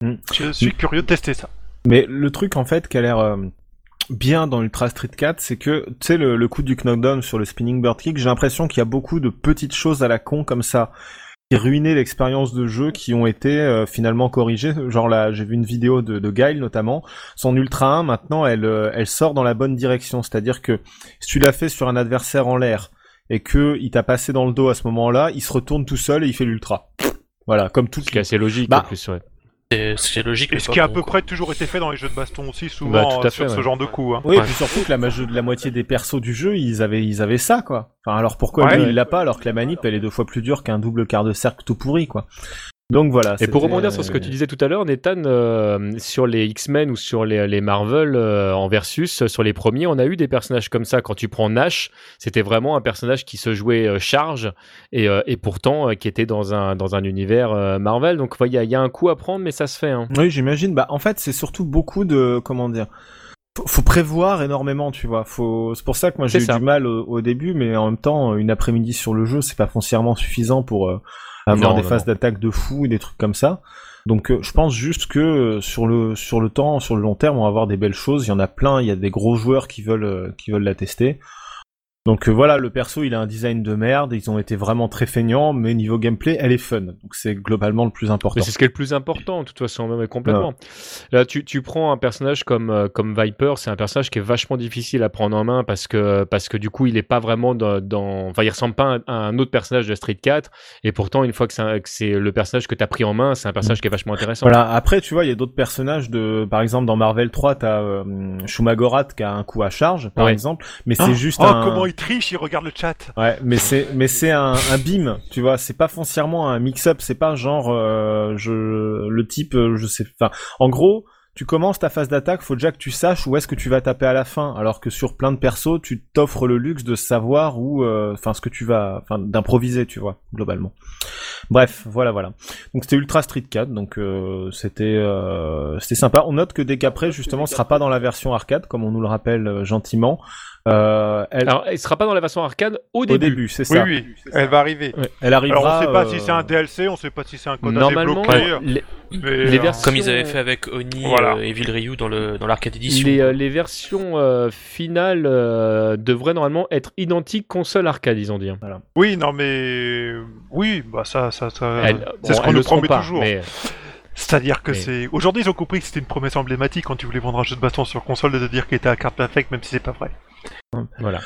Mm. je suis curieux de tester ça. Mais le truc en fait qui a l'air euh, bien dans Ultra Street 4, c'est que tu sais le, le coup du knockdown sur le spinning bird kick, j'ai l'impression qu'il y a beaucoup de petites choses à la con comme ça qui ruinaient l'expérience de jeu qui ont été euh, finalement corrigées. Genre là, j'ai vu une vidéo de, de Guile notamment, son Ultra 1 maintenant elle euh, elle sort dans la bonne direction, c'est-à-dire que si tu l'as fait sur un adversaire en l'air et que il t'a passé dans le dos à ce moment-là, il se retourne tout seul et il fait l'ultra. Voilà, comme tout Ce qui est assez logique Bah, en plus, ouais. C'est c'est logique. Et ce qui a à bon, peu quoi. près toujours été fait dans les jeux de baston aussi, souvent Bah, tout à euh, sur ce genre de coup. Hein. Oui, Ouais. et puis surtout que la, moitié des persos du jeu, ils avaient, ils avaient ça, quoi. Enfin, alors pourquoi Ouais. lui, il l'a pas, alors que la manip, elle est deux fois plus dure qu'un double quart de cercle tout pourri, quoi. Donc voilà. Et pour rebondir sur ce que euh, tu disais tout à l'heure, Nathan, euh, sur les X-Men ou sur les, les Marvel euh, en versus, euh, sur les premiers, on a eu des personnages comme ça. Quand tu prends Nash, c'était vraiment un personnage qui se jouait euh, charge et, euh, et pourtant euh, qui était dans un, dans un univers euh, Marvel. Donc il y, a- il y a un coup à prendre, mais ça se fait. Hein. Oui, j'imagine. Bah, en fait, c'est surtout beaucoup de, comment dire. Faut, prévoir énormément, tu vois. Faut, c'est pour ça que moi j'ai eu ça. du mal au, au début, mais en même temps, une après-midi sur le jeu, c'est pas foncièrement suffisant pour euh, avoir Non, des non, phases d'attaque de fou et des trucs comme ça. Donc, euh, je pense juste que euh, sur le sur le temps, sur le long terme, on va avoir des belles choses. Il y en a plein. Il y a des gros joueurs qui veulent euh, qui veulent la tester. Donc euh, voilà, le perso, il a un design de merde, ils ont été vraiment très feignants, mais niveau gameplay, elle est fun. Donc c'est globalement le plus important. Mais c'est ce qui est le plus important, de toute façon, même complètement. Là, tu, tu prends un personnage comme, euh, comme Viper, c'est un personnage qui est vachement difficile à prendre en main parce que, parce que du coup, il est pas vraiment dans, dans... Enfin, il ressemble pas à un autre personnage de Street 4, et pourtant, une fois que c'est, que c'est le personnage que tu as pris en main, c'est un personnage qui est vachement intéressant. Voilà, après, tu vois, il y a d'autres personnages de, par exemple, dans Marvel 3, t'as euh, Shumagorat qui a un coup à charge, par exemple, mais c'est Oh, juste oh, un... comment il triche, il regarde le chat. Ouais, mais c'est mais c'est un, un beam, tu vois, c'est pas foncièrement un mix-up, c'est pas genre euh, je le type euh, je sais enfin en gros, tu commences ta phase d'attaque, faut déjà que tu saches où est-ce que tu vas taper à la fin alors que sur plein de persos, tu t'offres le luxe de savoir où euh, enfin ce que tu vas enfin d'improviser, tu vois, globalement. Bref, voilà voilà. Donc c'était Ultra Street 4 donc euh, c'était euh, c'était sympa. On note que Décapré justement sera pas dans la version arcade comme on nous le rappelle euh, gentiment. Euh, elle, Alors, il sera pas dans la version arcade au au début. début, c'est Oui, ça. oui, elle va arriver. Elle arrivera. Alors on sait pas euh, si c'est un DLC, on sait pas si c'est un code à Normalement, débloquer. les, mais, les euh, versions- Comme ils avaient fait avec Oni Voilà. euh, et Evil Ryu dans le dans l'arcade édition. les, euh, les versions euh, finales euh, devraient normalement être identiques console arcade, ils ont dit. Oui, non mais oui, bah ça, ça, ça. Elles- c'est bon, ce qu'on nous promet pas, toujours. mais- C'est-à-dire que Mais- c'est. Aujourd'hui, ils ont compris que c'était une promesse emblématique quand tu voulais vendre un jeu de baston sur console de te dire qu'il était à carte perfect, même si c'est pas vrai. Voilà.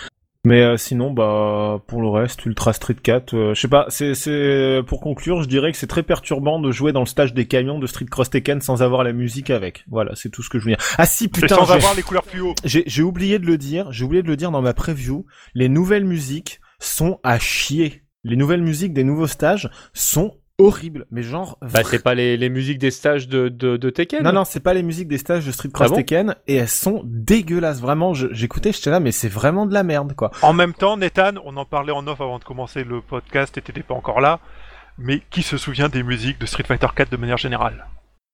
Mais euh, sinon, bah pour le reste, Ultra Street 4, euh, je sais pas. C'est c'est pour conclure, je dirais que c'est très perturbant de jouer dans le stage des camions de Street Cross Tekken sans avoir la musique avec. Voilà, c'est tout ce que je veux dire. Ah si, putain, sans avoir les couleurs j'ai j'ai oublié de le dire. J'ai oublié de le dire dans ma preview. Les nouvelles musiques sont à chier. Les nouvelles musiques des nouveaux stages sont horribles. Mais genre. Bah, c'est pas les, les musiques des stages de, de, de Tekken Non, non, c'est pas les musiques des stages de Street Cross Ah bon Tekken et elles sont dégueulasses. Vraiment, je- j'écoutais, j'étais là, mais c'est vraiment de la merde, quoi. En même temps, Nathan, on en parlait en off avant de commencer le podcast, et t'étais pas encore là, mais qui se souvient des musiques de Street Fighter 4 de manière générale?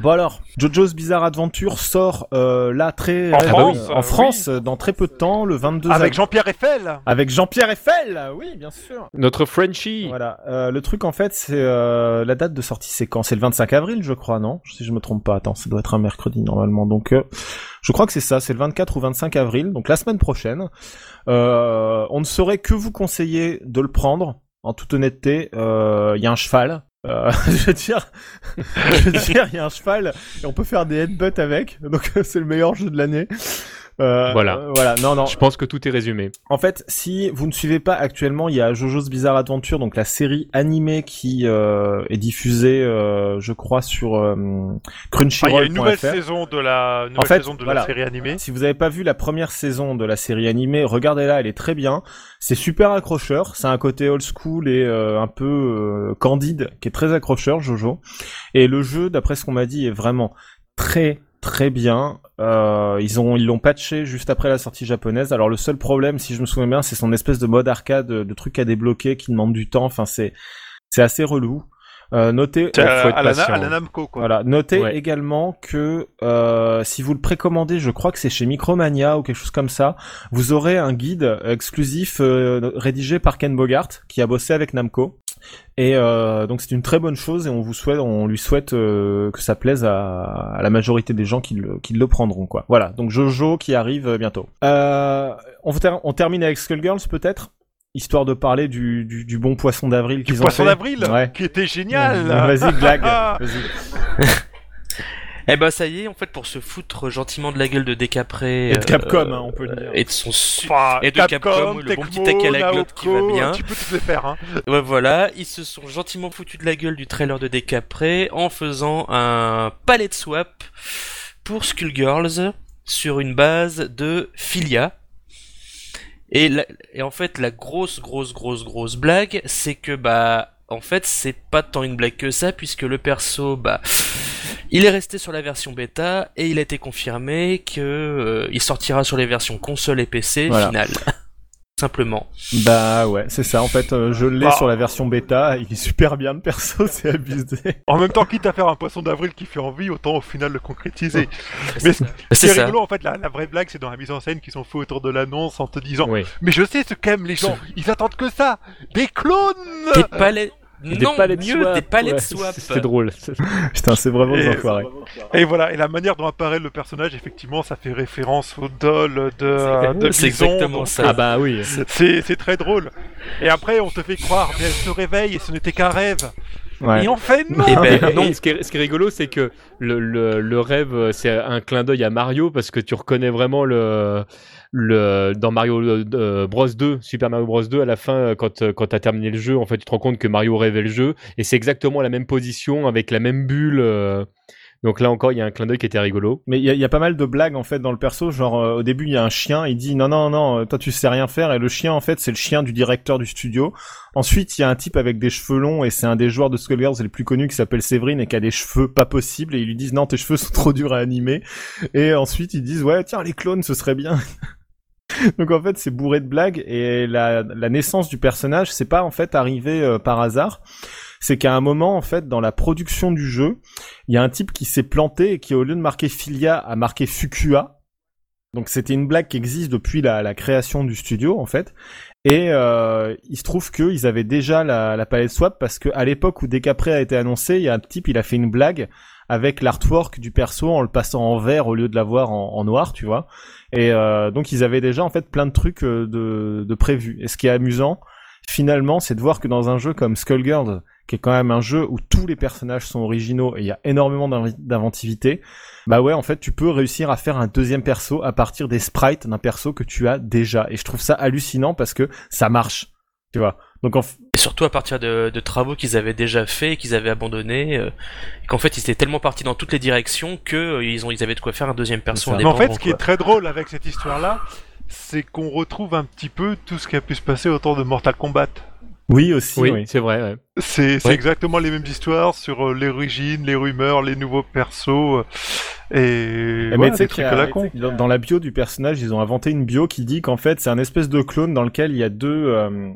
Bon alors, JoJo's Bizarre Adventure sort euh, là très En euh, France, en euh, France dans très peu de temps, le 22 Avec. Jean-Pierre Eiffel avec Jean-Pierre Eiffel, oui bien sûr. Notre Frenchie. Voilà, euh, le truc en fait, c'est euh, la date de sortie, c'est quand? C'est le 25 avril, je crois, non? Si je me trompe pas, attends, ça doit être un mercredi normalement. Donc, euh, je crois que c'est ça, c'est le 24 ou 25 avril, donc la semaine prochaine. Euh, on ne saurait que vous conseiller de le prendre. En toute honnêteté, euh, il y a un cheval. Euh, je veux dire, je veux dire, il y a un cheval et on peut faire des headbutts avec, donc c'est le meilleur jeu de l'année. Euh, Voilà. euh, voilà. Non, non. Je pense que tout est résumé. En fait, si vous ne suivez pas actuellement, il y a Jojo's Bizarre Adventure, donc la série animée qui euh, est diffusée, euh, je crois, sur euh, Ah, Il y a une nouvelle saison de la, nouvelle En fait, saison de voilà. la série animée. Si vous n'avez pas vu la première saison de la série animée, regardez-la, elle est très bien. C'est super accrocheur, c'est un côté old school et euh, un peu euh, candide qui est très accrocheur, Jojo. Et le jeu, d'après ce qu'on m'a dit, est vraiment très très bien. Euh, ils ont ils l'ont patché juste après la sortie japonaise. Alors le seul problème, si je me souviens bien, c'est son espèce de mode arcade, de, truc à débloquer qui demande du temps. Enfin c'est c'est assez relou. Euh, notez, C'est faut à, être à la, patient, à la hein. Namco, quoi. voilà, notez Ouais. également que euh, si vous le précommandez, je crois que c'est chez Micromania ou quelque chose comme ça, vous aurez un guide exclusif euh, rédigé par Ken Bogart qui a bossé avec Namco. Et euh, donc c'est une très bonne chose et on vous souhaite, on lui souhaite euh, que ça plaise à, à la majorité des gens qui le, qui le prendront quoi. Voilà, donc Jojo qui arrive euh, bientôt. Euh, on, ter- on termine avec Skullgirls peut-être, histoire de parler du, du, du bon poisson d'avril qu'ils ont Poisson fait. d'avril, Ouais. qui était génial. Vas-y, Glag. Vas-y. Eh ben ça y est, en fait, pour se foutre gentiment de la gueule de Décapré Et de euh, Capcom, hein, on peut le dire. et de son su- Enfin, Et de Capcom, le bon petit tac à la glotte qui va bien. Tu peux les faire, hein. Ouais, voilà, ils se sont gentiment foutus de la gueule du trailer de Décapré en faisant un palette swap pour Skullgirls sur une base de Filia. Et, la- et en fait, la grosse, grosse, grosse, grosse blague, c'est que bah, en fait, c'est pas tant une blague que ça, puisque le perso, bah, il est resté sur la version bêta et il a été confirmé que euh, il sortira sur les versions console et PC Voilà. finale. simplement. Bah ouais, c'est ça. En fait, euh, je l'ai Bah. sur la version bêta. Il est super bien, le perso, c'est abusé. En même temps, quitte à faire un poisson d'avril qui fait envie, autant au final le concrétiser. Mais ce C'est qui est ça. rigolo, en fait, la, la vraie blague, c'est dans la mise en scène qu'ils ont fait autour de l'annonce en te disant Oui. Mais je sais ce qu'aiment les gens, ils attendent que ça Des clones Des palais. Et non, des de mieux, swap. des Ouais, de swap. C'était drôle. Putain, c'est vraiment des Et- enfoirés. Et voilà, et la manière dont apparaît le personnage, effectivement, ça fait référence au doll de, de C'est Bison, exactement donc, ça. Ah bah oui. C'est c'est très drôle. Et après, on te fait croire, mais elle se réveille et ce n'était qu'un rêve. Ouais. Et en fait, non Eh ben, non. et ce, qui est, ce qui est rigolo, c'est que le, le, le rêve, euh, c'est un clin d'œil à Mario parce que tu reconnais vraiment le, le dans Mario euh, Bros 2, Super Mario Bros 2, à la fin, euh, quand, euh, quand tu as terminé le jeu, en fait, tu te rends compte que Mario rêvait le jeu et c'est exactement la même position avec la même bulle. euh. donc là encore, il y a un clin d'œil qui était rigolo. Mais il y, y a pas mal de blagues en fait dans le perso. Genre euh, au début il y a un chien, il dit non non non, euh, toi tu sais rien faire et le chien en fait c'est le chien du directeur du studio. Ensuite il y a un type avec des cheveux longs et c'est un des joueurs de Skullgirls les plus connus qui s'appelle Séverine et qui a des cheveux pas possibles et ils lui disent non tes cheveux sont trop durs à animer. Et ensuite ils disent ouais tiens les clones ce serait bien. Donc en fait c'est bourré de blagues et la, la naissance du personnage c'est pas en fait arrivé euh, par hasard. C'est qu'à un moment en fait dans la production du jeu il y a un type qui s'est planté et qui au lieu de marquer Filia a marqué Fukua. Donc c'était une blague qui existe depuis la, la création du studio en fait. Et euh, il se trouve qu'ils avaient déjà la, la palette swap parce que à l'époque où Decapré a été annoncé, il y a un type, il a fait une blague avec l'artwork du perso en le passant en vert au lieu de l'avoir en, noir, tu vois. Et euh, donc ils avaient déjà en fait plein de trucs euh, de, de prévus. Et ce qui est amusant, finalement, c'est de voir que dans un jeu comme Skullgirls, qui est quand même un jeu où tous les personnages sont originaux et il y a énormément d'inventivité, bah ouais, en fait, tu peux réussir à faire un deuxième perso à partir des sprites d'un perso que tu as déjà. Et je trouve ça hallucinant parce que ça marche, tu vois. Donc en f- Et surtout à partir de, de travaux qu'ils avaient déjà faits, qu'ils avaient abandonnés, euh, et qu'en fait ils étaient tellement partis dans toutes les directions que euh, ils ont ils avaient de quoi faire un deuxième perso. Mais en fait, ce qui est très drôle avec cette histoire-là, c'est qu'on retrouve un petit peu tout ce qui a pu se passer autour de Mortal Kombat. oui aussi, Oui, oui. c'est vrai. ouais. C'est c'est Ouais. exactement les mêmes histoires sur euh, les origines, les rumeurs, les nouveaux persos. euh, et Eh, voilà, mais trucs y à la a- con. dans, dans la bio du personnage, ils ont inventé une bio qui dit qu'en fait c'est un espèce de clone dans lequel il y a deux, euh,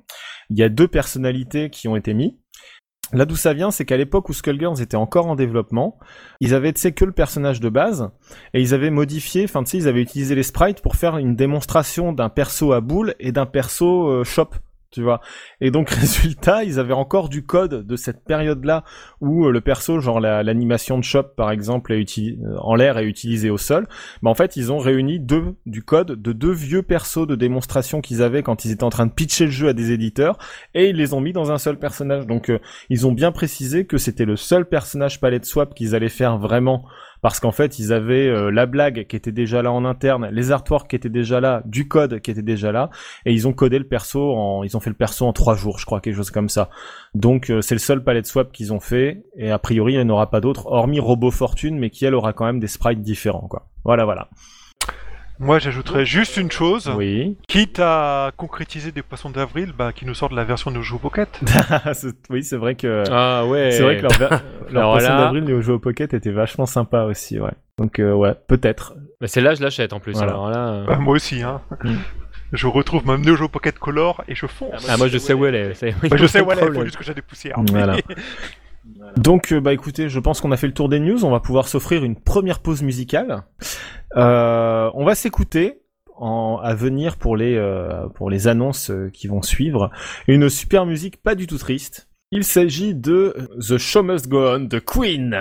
il y a deux personnalités qui ont été mis. Là d'où ça vient, c'est qu'à l'époque où Skullgirls était encore en développement, ils avaient tu sais que le personnage de base et ils avaient modifié, enfin tu sais ils avaient utilisé les sprites pour faire une démonstration d'un perso à boule et d'un perso euh, shop, Et donc résultat, ils avaient encore du code de cette période-là où euh, le perso, genre la- l'animation de shop par exemple, euh, en l'air est utilisé au sol. Mais en fait, ils ont réuni deux du code de deux vieux persos de démonstration qu'ils avaient quand ils étaient en train de pitcher le jeu à des éditeurs et ils les ont mis dans un seul personnage. Donc euh, ils ont bien précisé que c'était le seul personnage palette swap qu'ils allaient faire vraiment parce qu'en fait, ils avaient euh, la blague qui était déjà là en interne, les artworks qui étaient déjà là, du code qui était déjà là et ils ont codé le perso en ils ont fait le perso en trois jours, je crois quelque chose comme ça. Donc euh, c'est le seul palette swap qu'ils ont fait et a priori il n'y en aura pas d'autres hormis Robo Fortune mais qui elle aura quand même des sprites différents quoi. Voilà voilà. Moi, j'ajouterais juste une chose. Oui. Quitte à concrétiser des poissons d'avril, bah, qui nous sortent la version de Joue Pocket. C'est- oui, c'est vrai que Ah ouais. c'est vrai que leur, ver- leur Alors poisson là- d'avril Neo Geo Pocket était vachement sympa aussi, ouais. Donc euh, ouais, peut-être. Mais c'est là je l'achète en plus. Voilà. Alors là. euh, Bah, moi aussi, hein. Mm. Je retrouve ma Neo Geo Pocket Color et je fonce. Ah moi je sais où elle est. Bah, je sais, de voilà, il faut juste que j'ai des poussières. Voilà. Donc euh, bah écoutez, je pense qu'on a fait le tour des news, on va pouvoir s'offrir une première pause musicale. Euh, on va s'écouter à venir pour les euh, pour les annonces qui vont suivre une super musique pas du tout triste. Il s'agit de The Show Must Go On de Queen.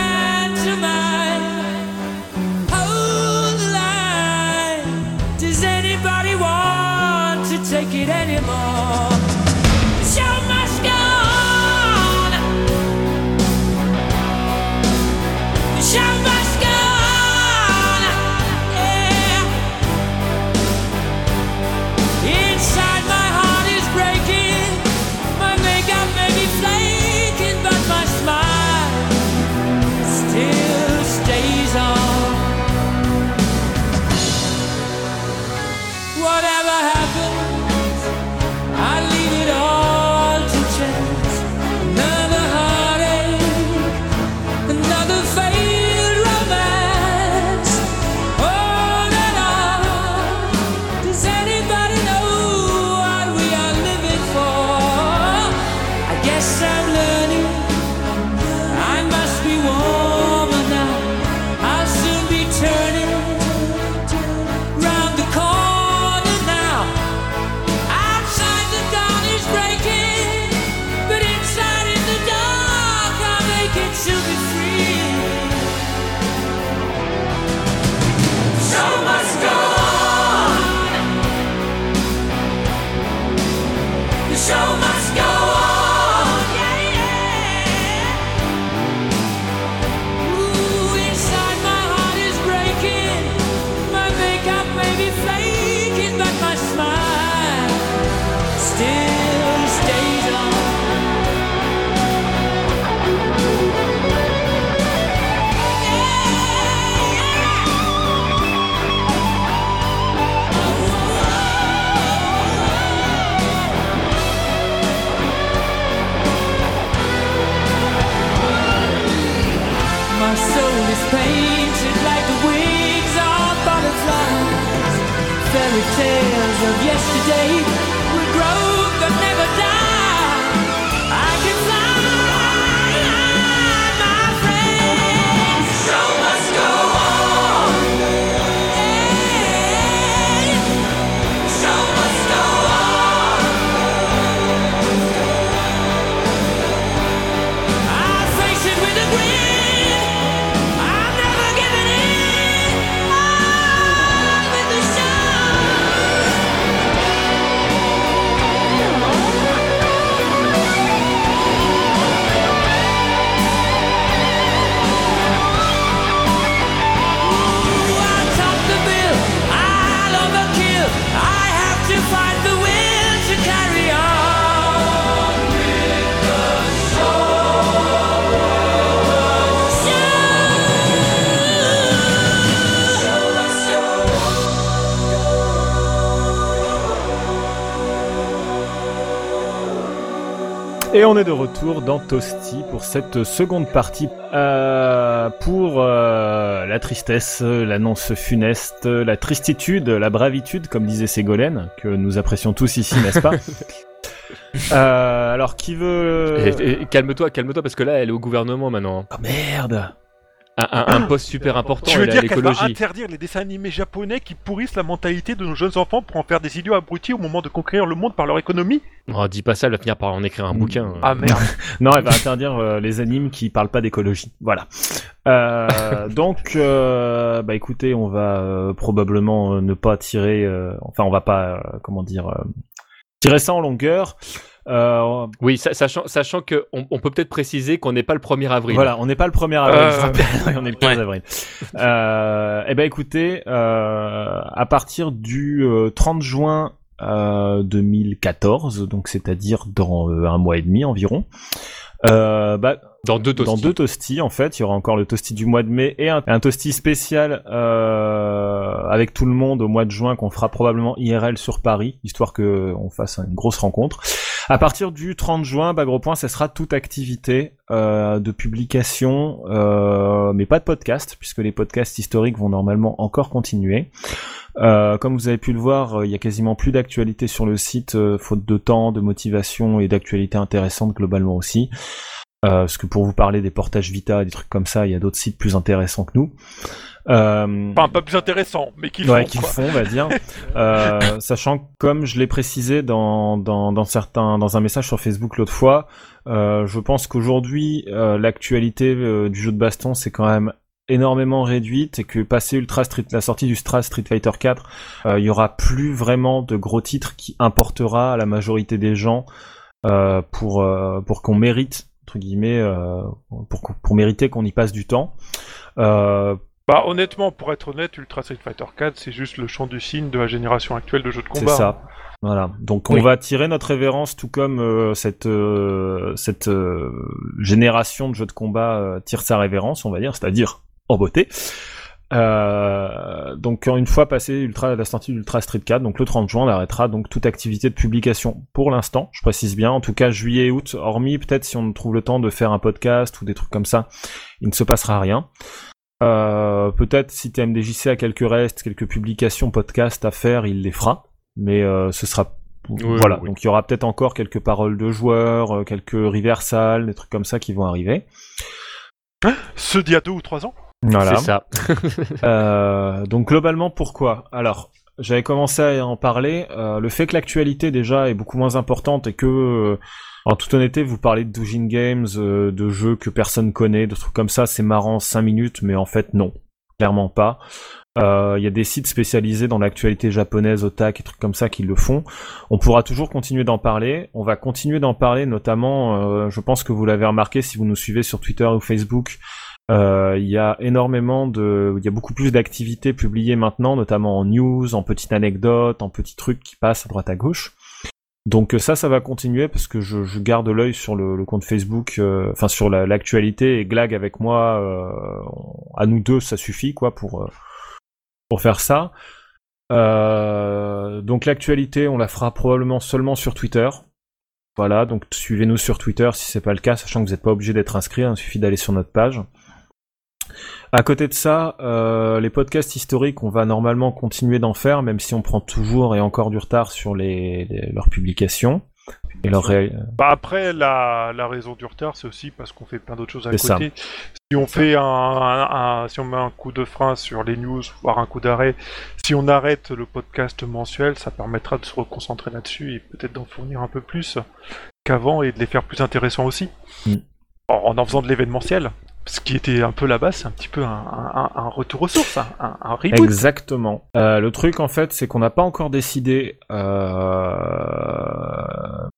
The show must go Et on est de retour dans Toasty pour cette seconde partie. Euh, pour euh, la tristesse, l'annonce funeste, la tristitude, la bravitude, comme disait Ségolène, que nous apprécions tous ici, n'est-ce pas Euh, Alors, qui veut... Et- et calme-toi, calme-toi, parce que là, elle est au gouvernement maintenant. Oh merde Un, un- poste super important, Tu veux dire qu'elle va interdire les dessins animés japonais qui pourrissent la mentalité de nos jeunes enfants pour en faire des idiots abrutis au moment de conquérir le monde par leur économie? Oh, dis pas ça, elle va finir par en écrire un bouquin. Ah merde Non, elle va interdire euh, les animes qui parlent pas d'écologie. Voilà. Euh, donc, euh, bah écoutez, on va euh, probablement euh, ne pas tirer, euh, enfin, on va pas, euh, comment dire, euh, tirer ça en longueur. Euh, Oui, sa- sachant, sachant que on, on peut peut-être préciser qu'on n'est pas le 1er avril. Voilà, on n'est pas le 1er avril, Euh, on est le 15 ouais. avril. Euh, eh ben écoutez, euh, à partir du euh, 30 juin euh, 2014, donc c'est-à-dire dans euh, un mois et demi environ, euh, bah, Dans deux dans toasties. deux toasties en fait, il y aura encore le toastie du mois de mai et un, un toastie spécial euh, avec tout le monde au mois de juin qu'on fera probablement IRL sur Paris, histoire que on fasse une grosse rencontre. À partir du 30 juin, bah gros point, ça sera toute activité euh, de publication, euh, mais pas de podcast, puisque les podcasts historiques vont normalement encore continuer. Euh, comme vous avez pu le voir, il y a quasiment plus d'actualité sur le site, faute de temps, de motivation et d'actualité intéressante globalement aussi. Parce que pour vous parler des portages Vita, des trucs comme ça, il y a d'autres sites plus intéressants que nous. Euh, Enfin, pas plus intéressant, mais qui ouais, font, qu'ils quoi. font, on va dire. Euh, sachant que, comme je l'ai précisé dans, dans, dans certains, dans un message sur Facebook l'autre fois, euh, je pense qu'aujourd'hui, euh, l'actualité euh, du jeu de baston, c'est quand même énormément réduite et que passé Ultra Street, la sortie du Stra Street Fighter 4, euh, il y aura plus vraiment de gros titres qui importera à la majorité des gens euh, pour euh, pour qu'on mérite entre guillemets euh, pour pour mériter qu'on y passe du temps. Euh, Bah honnêtement, pour être honnête, Ultra Street Fighter 4, c'est juste le champ du signe de la génération actuelle de jeux de C'est combat. ça. Voilà. Donc on Oui. va tirer notre révérence, tout comme euh, cette euh, cette euh, génération de jeux de combat euh, tire sa révérence, on va dire, c'est-à-dire en beauté. Euh, donc une fois passé Ultra, la sortie d'Ultra Street 4, donc le 30 juin, on arrêtera donc toute activité de publication pour l'instant. Je précise bien, en tout cas juillet et août, hormis peut-être si on trouve le temps de faire un podcast ou des trucs comme ça, il ne se passera rien. Euh, peut-être si TMDJC a quelques restes, quelques publications, podcasts à faire, il les fera. Mais euh, ce sera voilà. oui. Donc il y aura peut-être encore quelques paroles de joueurs, euh, quelques reversals, des trucs comme ça qui vont arriver. Ce d'il y a deux ou trois ans? Voilà. C'est ça. Euh, donc globalement, pourquoi? Alors, j'avais commencé à en parler. euh, le fait que l'actualité déjà est beaucoup moins importante et que, euh, en toute honnêteté, vous parlez de Doujin Games, euh, de jeux que personne connaît, de trucs comme ça, c'est marrant 5 minutes, mais en fait non, clairement pas. Euh, Il y a des sites spécialisés dans l'actualité japonaise, otak et trucs comme ça qui le font. On pourra toujours continuer d'en parler. On va continuer d'en parler, notamment, euh, je pense que vous l'avez remarqué si vous nous suivez sur Twitter ou Facebook. Euh, Il y a énormément de, il y a beaucoup plus d'activités publiées maintenant, notamment en news, en petites anecdotes, en petits trucs qui passent à droite à gauche. Donc euh, ça, ça va continuer parce que je, garde l'œil sur le, compte Facebook, euh, enfin sur la- l'actualité et Glag avec moi. euh, à nous deux, ça suffit quoi pour pour faire ça. Donc l'actualité, on la fera probablement seulement sur Twitter. Voilà, donc suivez-nous sur Twitter si c'est pas le cas, sachant que vous n'êtes pas obligé d'être inscrit, hein, il suffit d'aller sur notre page. À côté de ça, euh, les podcasts historiques, on va normalement continuer d'en faire, même si on prend toujours et encore du retard sur les, les- leurs publications et leurs ré- Bah après, la, la raison du retard, c'est aussi parce qu'on fait plein d'autres choses à C'est ça. côté. Si on fait un, un- un- si on met un coup de frein sur les news, voire un coup d'arrêt, si on arrête le podcast mensuel, ça permettra de se reconcentrer là-dessus et peut-être d'en fournir un peu plus qu'avant et de les faire plus intéressants aussi. Mm. En en faisant de l'événementiel. Ce qui était un peu la base, c'est un petit peu un, retour aux sources, un, un. Exactement. Euh, le truc en fait, c'est qu'on n'a pas encore décidé euh,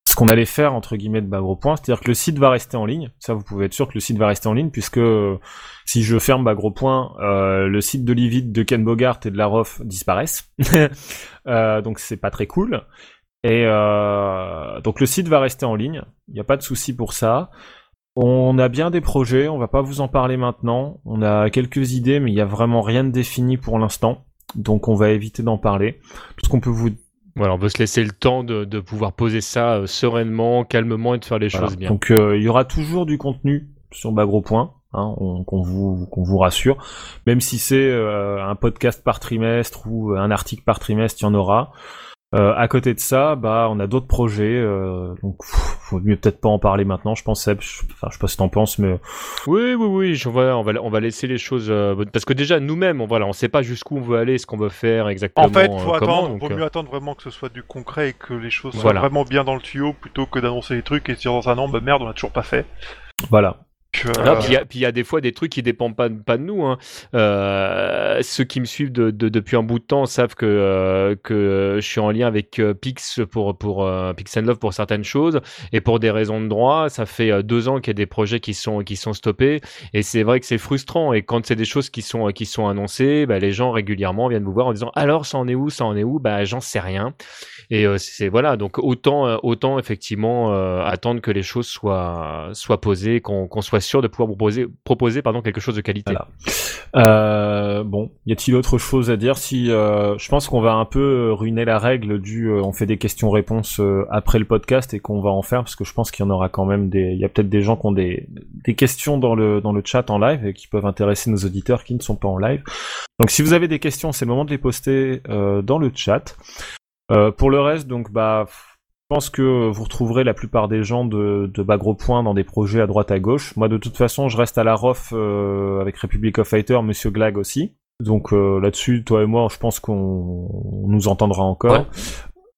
ce qu'on allait faire entre guillemets de bas gros point. C'est-à-dire que le site va rester en ligne. Ça, vous pouvez être sûr que le site va rester en ligne puisque si je ferme bas gros point, euh, le site de Livid, de Ken Bogart et de la ROF disparaissent. Donc c'est pas très cool. Et donc le site va rester en ligne. Il n'y a pas de souci pour ça. On a bien des projets, on va pas vous en parler maintenant. On a quelques idées, mais il y a vraiment rien de défini pour l'instant. Donc on va éviter d'en parler. Tout ce qu'on peut vous Voilà, on veut se laisser le temps de, de pouvoir poser ça euh, sereinement, calmement et de faire les voilà. choses bien. Donc euh, il y aura toujours du contenu sur Bagro Point, hein, on- qu'on vous qu'on vous rassure. Même si c'est euh, un podcast par trimestre ou un article par trimestre, il y en aura. Euh, à côté de ça, bah on a d'autres projets, euh, donc pff, faut mieux peut-être pas en parler maintenant. Je pense, Seb, je, enfin je sais pas ce que t'en penses, mais Oui, oui, oui, je on va, on va laisser les choses euh, parce que déjà nous-mêmes, on voilà, on sait pas jusqu'où on veut aller, ce qu'on veut faire exactement. En fait, euh, faut comment, attendre, donc, vaut euh, mieux attendre vraiment que ce soit du concret et que les choses Voilà. soient vraiment bien dans le tuyau plutôt que d'annoncer des trucs et de dire dans un an, bah merde, on a toujours pas fait. voilà. Euh, puis il y a- puis il y, a des fois des trucs qui dépendent pas, de nous. Hein. Euh, ceux qui me suivent de, de- depuis un bout de temps savent que, euh, que je suis en lien avec Pix pour, pour Pix and Love pour certaines choses et pour des raisons de droit. Ça fait deux ans qu'il y a des projets qui sont, qui sont stoppés et c'est vrai que c'est frustrant. Et quand c'est des choses qui sont, qui sont annoncées, bah, les gens régulièrement viennent vous voir en disant alors ça en est où, ça en est où? Bah j'en sais rien. Et c'est voilà, donc autant, autant effectivement attendre que les choses soient, soient posées, qu'on qu'on soit sûr de pouvoir proposer, proposer pardon, quelque chose de qualité. Voilà. Euh, bon, y a-t-il autre chose à dire Si euh, je pense qu'on va un peu ruiner la règle du euh, on fait des questions-réponses euh, après le podcast et qu'on va en faire parce que je pense qu'il y en aura quand même des. Il y a peut-être des gens qui ont des des questions dans le dans le chat en live et qui peuvent intéresser nos auditeurs qui ne sont pas en live. Donc si vous avez des questions, c'est le moment de les poster euh, dans le chat. Euh, pour le reste, donc bah. Je pense que vous retrouverez la plupart des gens de, de bas gros points dans des projets à droite à gauche. Moi, de toute façon, je reste à la ROF euh, avec Republic of Fighter, Monsieur Glag aussi. Donc euh, là-dessus, toi et moi, je pense qu'on on nous entendra encore. Ouais.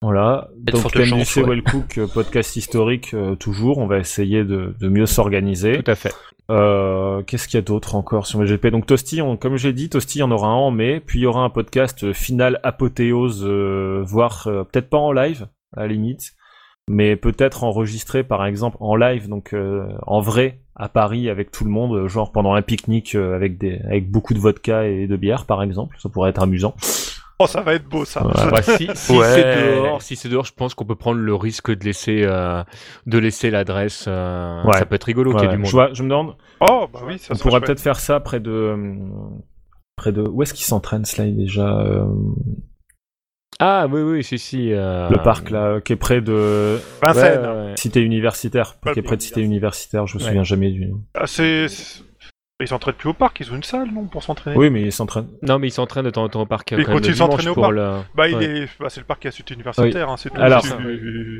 Voilà. Donc TMDC ouais. Wellcook, euh, podcast historique, euh, toujours. On va essayer de, de mieux s'organiser. Tout à fait. Euh, Qu'est-ce qu'il y a d'autre encore sur VGP Donc Toasty, on- comme j'ai dit, Toasty, il y en aura un en mai, puis il y aura un podcast final apothéose, euh, voire euh, peut-être pas en live, à la limite, mais peut-être enregistré par exemple en live, donc euh, en vrai, à Paris avec tout le monde, euh, genre pendant un pique-nique euh, avec, des, avec beaucoup de vodka et de bière par exemple, ça pourrait être amusant. Oh, ça va être beau ça. Ouais. Bah, si si Ouais. c'est dehors, si c'est dehors, je pense qu'on peut prendre le risque de laisser euh, de laisser l'adresse. euh, Ouais. Ça peut être rigolo qu'il y ait du monde. je, vois- je me demande, Oh, bah oui, ça on pourrait peut-être faire ça près de... Près de... Où est-ce qu'il s'entraîne, Sly, déjà euh, Ah oui oui si si. euh, Le parc, là, qui est près de... Vincennes. ouais, ouais. Cité universitaire, Pas qui est près de cité universitaire, je me Ouais. souviens jamais du. Ah, c'est... Ils s'entraînent plus au parc, ils ont une salle, non, pour s'entraîner Oui, mais il s'entraîne. Non mais ils s'entraînent de temps en temps au parc. Mais quand même, continue le de s'entraîner au pour parc. le- Bah, il Ouais. est... bah, c'est le parc qui a cité universitaire, hein, c'est tout. Alors-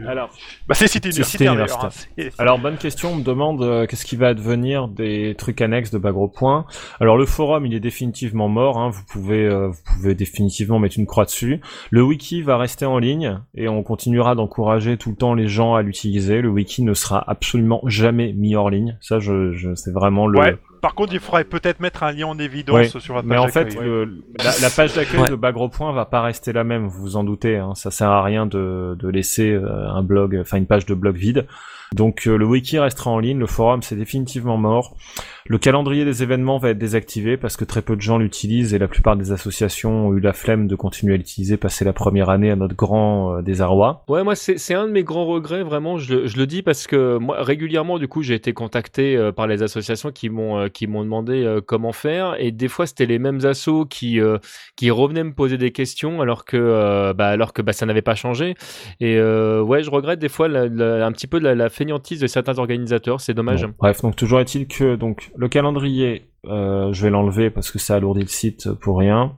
Alors, Bah, c'est cité universitaire, hein, alors bonne question. On me demande euh, qu'est-ce qui va advenir des trucs annexes de Bagro Point. Alors le forum, il est définitivement mort. Hein, vous pouvez, euh, vous pouvez définitivement mettre une croix dessus. Le wiki va rester en ligne et on continuera d'encourager tout le temps les gens à l'utiliser. Le wiki ne sera absolument jamais mis hors ligne. Ça, je, je c'est vraiment le. Ouais. Par contre, il faudrait peut-être mettre un lien en évidence Ouais, sur la page Mais en fait, le- la, la page d'accueil Ouais. de Bagro Point va pas rester la même, vous vous en doutez. Hein. Ça sert à rien de, de laisser euh, un blog, enfin une page de blog vide. Donc euh, le wiki restera en ligne, le forum c'est définitivement mort. Le calendrier des événements va être désactivé parce que très peu de gens l'utilisent et la plupart des associations ont eu la flemme de continuer à l'utiliser, passer la première année à notre grand euh, désarroi. Ouais, moi, c'est un de mes grands regrets, vraiment. Je, le- dis parce que régulièrement, du coup, j'ai été contacté euh, par les associations qui m'ont qui m'ont demandé comment faire, et des fois, c'était les mêmes assos qui qui revenaient me poser des questions, alors que bah, alors que bah, ça n'avait pas changé. Et ouais, je regrette des fois un petit peu la, la fainéantise de certains organisateurs. C'est dommage. Bref, donc toujours est-il que donc le calendrier, euh, je vais l'enlever parce que ça alourdit le site pour rien.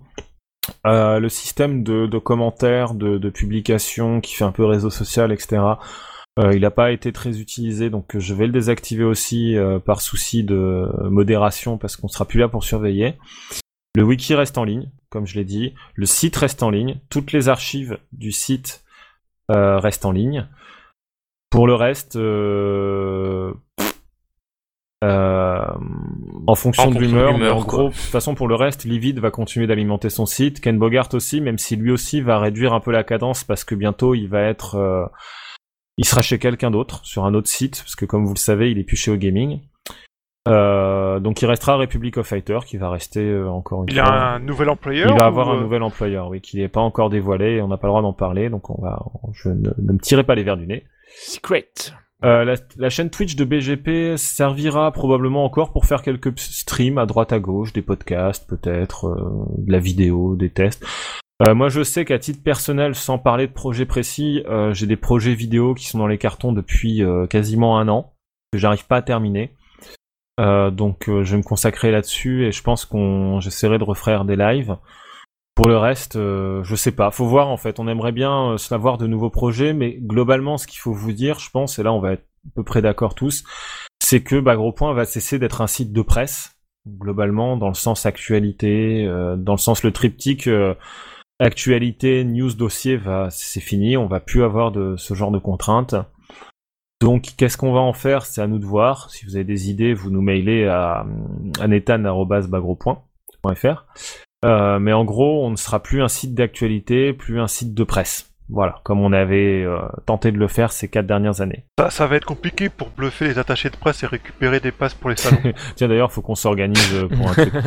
Euh, le système de, commentaires, de, publications qui fait un peu réseau social, etc. euh, il n'a pas été très utilisé, donc je vais le désactiver aussi par souci de modération parce qu'on sera plus là pour surveiller. Le wiki reste en ligne, comme je l'ai dit. Le site reste en ligne. Toutes les archives du site restent en ligne. Pour le reste, euh, euh, en fonction En de l'humeur, en gros, de toute façon, pour le reste, Livid va continuer d'alimenter son site. Ken Bogart aussi, même si lui aussi va réduire un peu la cadence parce que bientôt il va être, euh, il sera chez quelqu'un d'autre sur un autre site parce que comme vous le savez, il est plus chez O Gaming. Euh, donc il restera Republic of Fighter qui va rester euh, encore une Il fois. a un nouvel employeur Il va avoir un euh, nouvel employeur, oui, qui n'est pas encore dévoilé et on n'a pas le droit d'en parler, donc on va, je ne, ne me tirez pas les verres du nez. Secret. Euh, la, chaîne Twitch de BGP servira probablement encore pour faire quelques streams à droite à gauche, des podcasts peut-être, euh, de la vidéo, des tests. Euh, moi je sais qu'à titre personnel, sans parler de projets précis, j'ai des projets vidéo qui sont dans les cartons depuis quasiment un an, que j'arrive pas à terminer. Donc je vais me consacrer là-dessus et je pense qu'on j'essaierai de refaire des lives. Pour le reste, euh, je sais pas. Faut voir en fait. On aimerait bien euh, savoir de nouveaux projets, mais globalement, ce qu'il faut vous dire, je pense, et là on va être à peu près d'accord tous, c'est que bah, Gros Point va cesser d'être un site de presse, globalement, dans le sens actualité, euh, dans le sens le triptyque euh, actualité, news, dossier, va c'est fini. On va plus avoir de ce genre de contraintes. Donc, qu'est-ce qu'on va en faire? C'est à nous de voir. Si vous avez des idées, vous nous mailez à anetan.bagropoint.fr. Euh, mais en gros, on ne sera plus un site d'actualité, plus un site de presse. Voilà, comme on avait euh, tenté de le faire ces quatre dernières années. Ça, ça va être compliqué pour bluffer les attachés de presse et récupérer des passes pour les salons. Tiens, d'ailleurs, faut qu'on s'organise euh, pour un truc.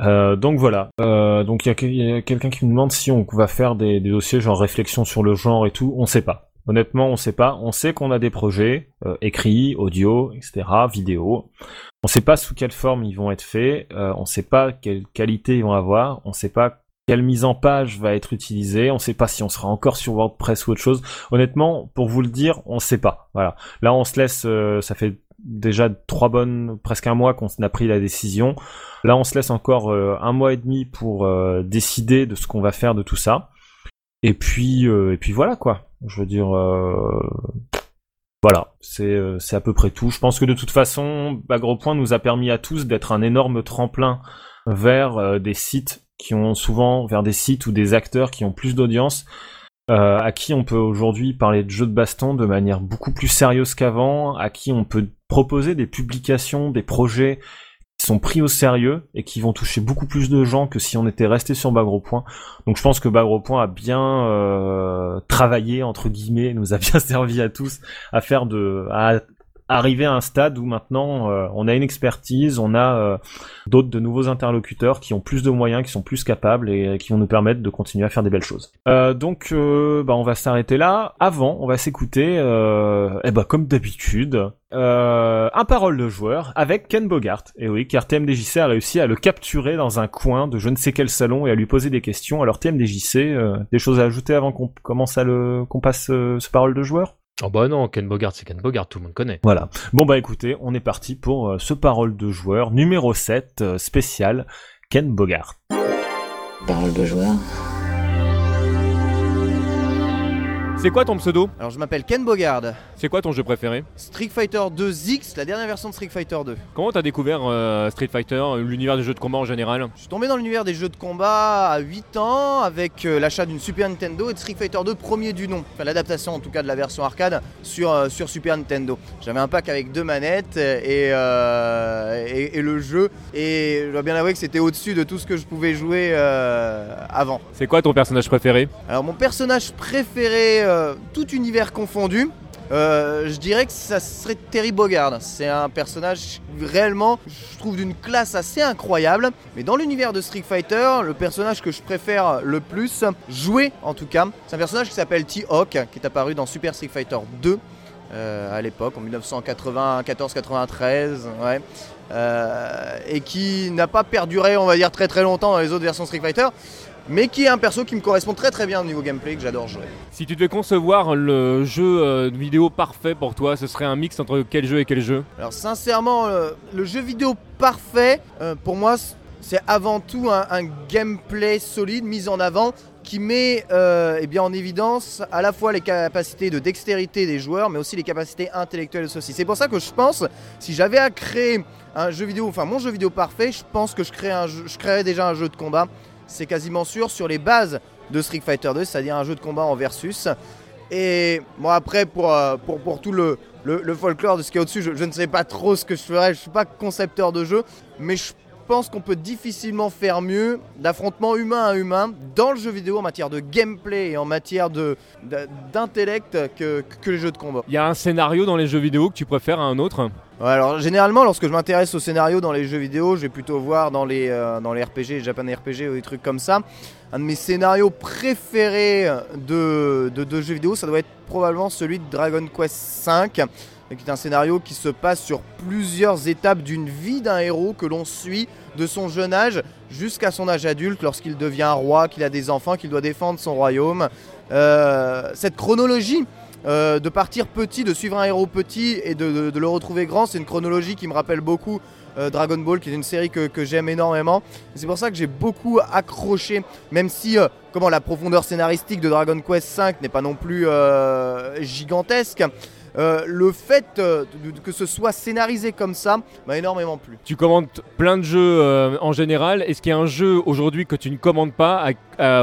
Euh, donc voilà. Euh, donc il y a, quelqu'un qui nous demande si on va faire des, des dossiers genre réflexion sur le genre et tout. On sait pas. Honnêtement, on sait pas. On sait qu'on a des projets euh, écrits, audio, etc., vidéo. On sait pas sous quelle forme ils vont être faits. Euh, on sait pas quelle qualité ils vont avoir. On sait pas quelle mise en page va être utilisée. On sait pas si on sera encore sur WordPress ou autre chose. Honnêtement, pour vous le dire, on sait pas. Voilà. Là, on se laisse. euh, ça fait déjà trois bonnes, presque un mois qu'on a pris la décision. Là, on se laisse encore euh, un mois et demi pour décider de ce qu'on va faire de tout ça. Et puis, et puis voilà quoi. Je veux dire, euh, voilà, c'est euh, c'est à peu près tout. Je pense que de toute façon, Bagro Point nous a permis à tous d'être un énorme tremplin vers euh, des sites qui ont souvent, vers des sites ou des acteurs qui ont plus d'audience, à qui on peut aujourd'hui parler de jeux de baston de manière beaucoup plus sérieuse qu'avant, à qui on peut proposer des publications, des projets sont pris au sérieux et qui vont toucher beaucoup plus de gens que si on était resté sur Bagro Point. Donc je pense que Bagro Point a bien euh, travaillé entre guillemets, nous a bien servi à tous à faire de arriver à un stade où maintenant euh, on a une expertise, on a euh, d'autres de nouveaux interlocuteurs qui ont plus de moyens, qui sont plus capables et euh, qui vont nous permettre de continuer à faire des belles choses. Euh, donc euh, bah, on va s'arrêter là. Avant, on va s'écouter, euh, eh bah, comme d'habitude, un parole de joueur avec Ken Bogart. Et oui, car TMDJC a réussi à le capturer dans un coin de je ne sais quel salon et à lui poser des questions. Alors TMDJC, des choses à ajouter avant qu'on commence à le qu'on passe ce parole de joueur? Oh bah non, Ken Bogart, c'est Ken Bogart, tout le monde connaît. Voilà. Bon bah écoutez, on est parti pour euh, ce parole de joueur numéro 7 euh, spécial Ken Bogart. Parole de joueur. C'est quoi ton pseudo Alors je m'appelle Ken Bogard. C'est quoi ton jeu préféré Street Fighter 2 X, la dernière version de Street Fighter 2. Comment t'as découvert euh, Street Fighter, l'univers des jeux de combat en général Je suis tombé dans l'univers des jeux de combat à 8 ans avec euh, l'achat d'une Super Nintendo et de Street Fighter 2 premier du nom. Enfin l'adaptation en tout cas de la version arcade sur, euh, sur Super Nintendo. J'avais un pack avec deux manettes et, euh, et, et le jeu. Et je dois bien avouer que c'était au-dessus de tout ce que je pouvais jouer euh, avant. C'est quoi ton personnage préféré Alors mon personnage préféré, euh, tout univers confondu, euh, je dirais que ça serait Terry Bogard. C'est un personnage réellement, je trouve, d'une classe assez incroyable. Mais dans l'univers de Street Fighter, le personnage que je préfère le plus, jouer en tout cas, c'est un personnage qui s'appelle T-Hawk, qui est apparu dans Super Street Fighter 2 euh, à l'époque, en 1994-93, ouais. Et qui n'a pas perduré, on va dire, très très longtemps dans les autres versions Street Fighter, mais qui est un perso qui me correspond très très bien au niveau gameplay, que j'adore jouer. Si tu devais concevoir le jeu euh, vidéo parfait pour toi, ce serait un mix entre quel jeu et quel jeu? Alors sincèrement, euh, le jeu vidéo parfait, euh, pour moi, c'est avant tout un, un gameplay solide, mis en avant, qui met euh, eh bien, en évidence à la fois les capacités de dextérité des joueurs, mais aussi les capacités intellectuelles de ceux-ci. C'est pour ça que je pense, si j'avais à créer un jeu vidéo, enfin mon jeu vidéo parfait, je pense que je, crée un jeu- je créerais déjà un jeu de combat. C'est quasiment sûr sur les bases de Street Fighter 2, c'est-à-dire un jeu de combat en versus. Et bon après pour, euh, tout le, folklore de ce qui est au-dessus, je, ne sais pas trop ce que je ferais, je suis pas concepteur de jeu, mais je pense qu'on peut difficilement faire mieux d'affrontement humain à humain dans le jeu vidéo en matière de gameplay et en matière de- d'intellect que, que les jeux de combat. Il y a un scénario dans les jeux vidéo que tu préfères à un autre? Alors généralement lorsque je m'intéresse au scénario dans les jeux vidéo, je vais plutôt voir dans les, euh, dans les RPG, les Japan RPG ou des trucs comme ça. Un de mes scénarios préférés de, de, jeux vidéo, ça doit être probablement celui de Dragon Quest V, qui est un scénario qui se passe sur plusieurs étapes d'une vie d'un héros que l'on suit de son jeune âge jusqu'à son âge adulte, lorsqu'il devient roi, qu'il a des enfants, qu'il doit défendre son royaume. Euh, cette chronologie euh, de partir petit, de suivre un héros petit et de, le retrouver grand, c'est une chronologie qui me rappelle beaucoup euh, Dragon Ball, qui est une série que, j'aime énormément. C'est pour ça que j'ai beaucoup accroché, même si euh, la profondeur scénaristique de Dragon Quest V n'est pas non plus gigantesque. le fait que ce soit scénarisé comme ça m'a énormément plu. Tu commandes plein de jeux en général. Est-ce qu'il y a un jeu aujourd'hui que tu ne commandes pas,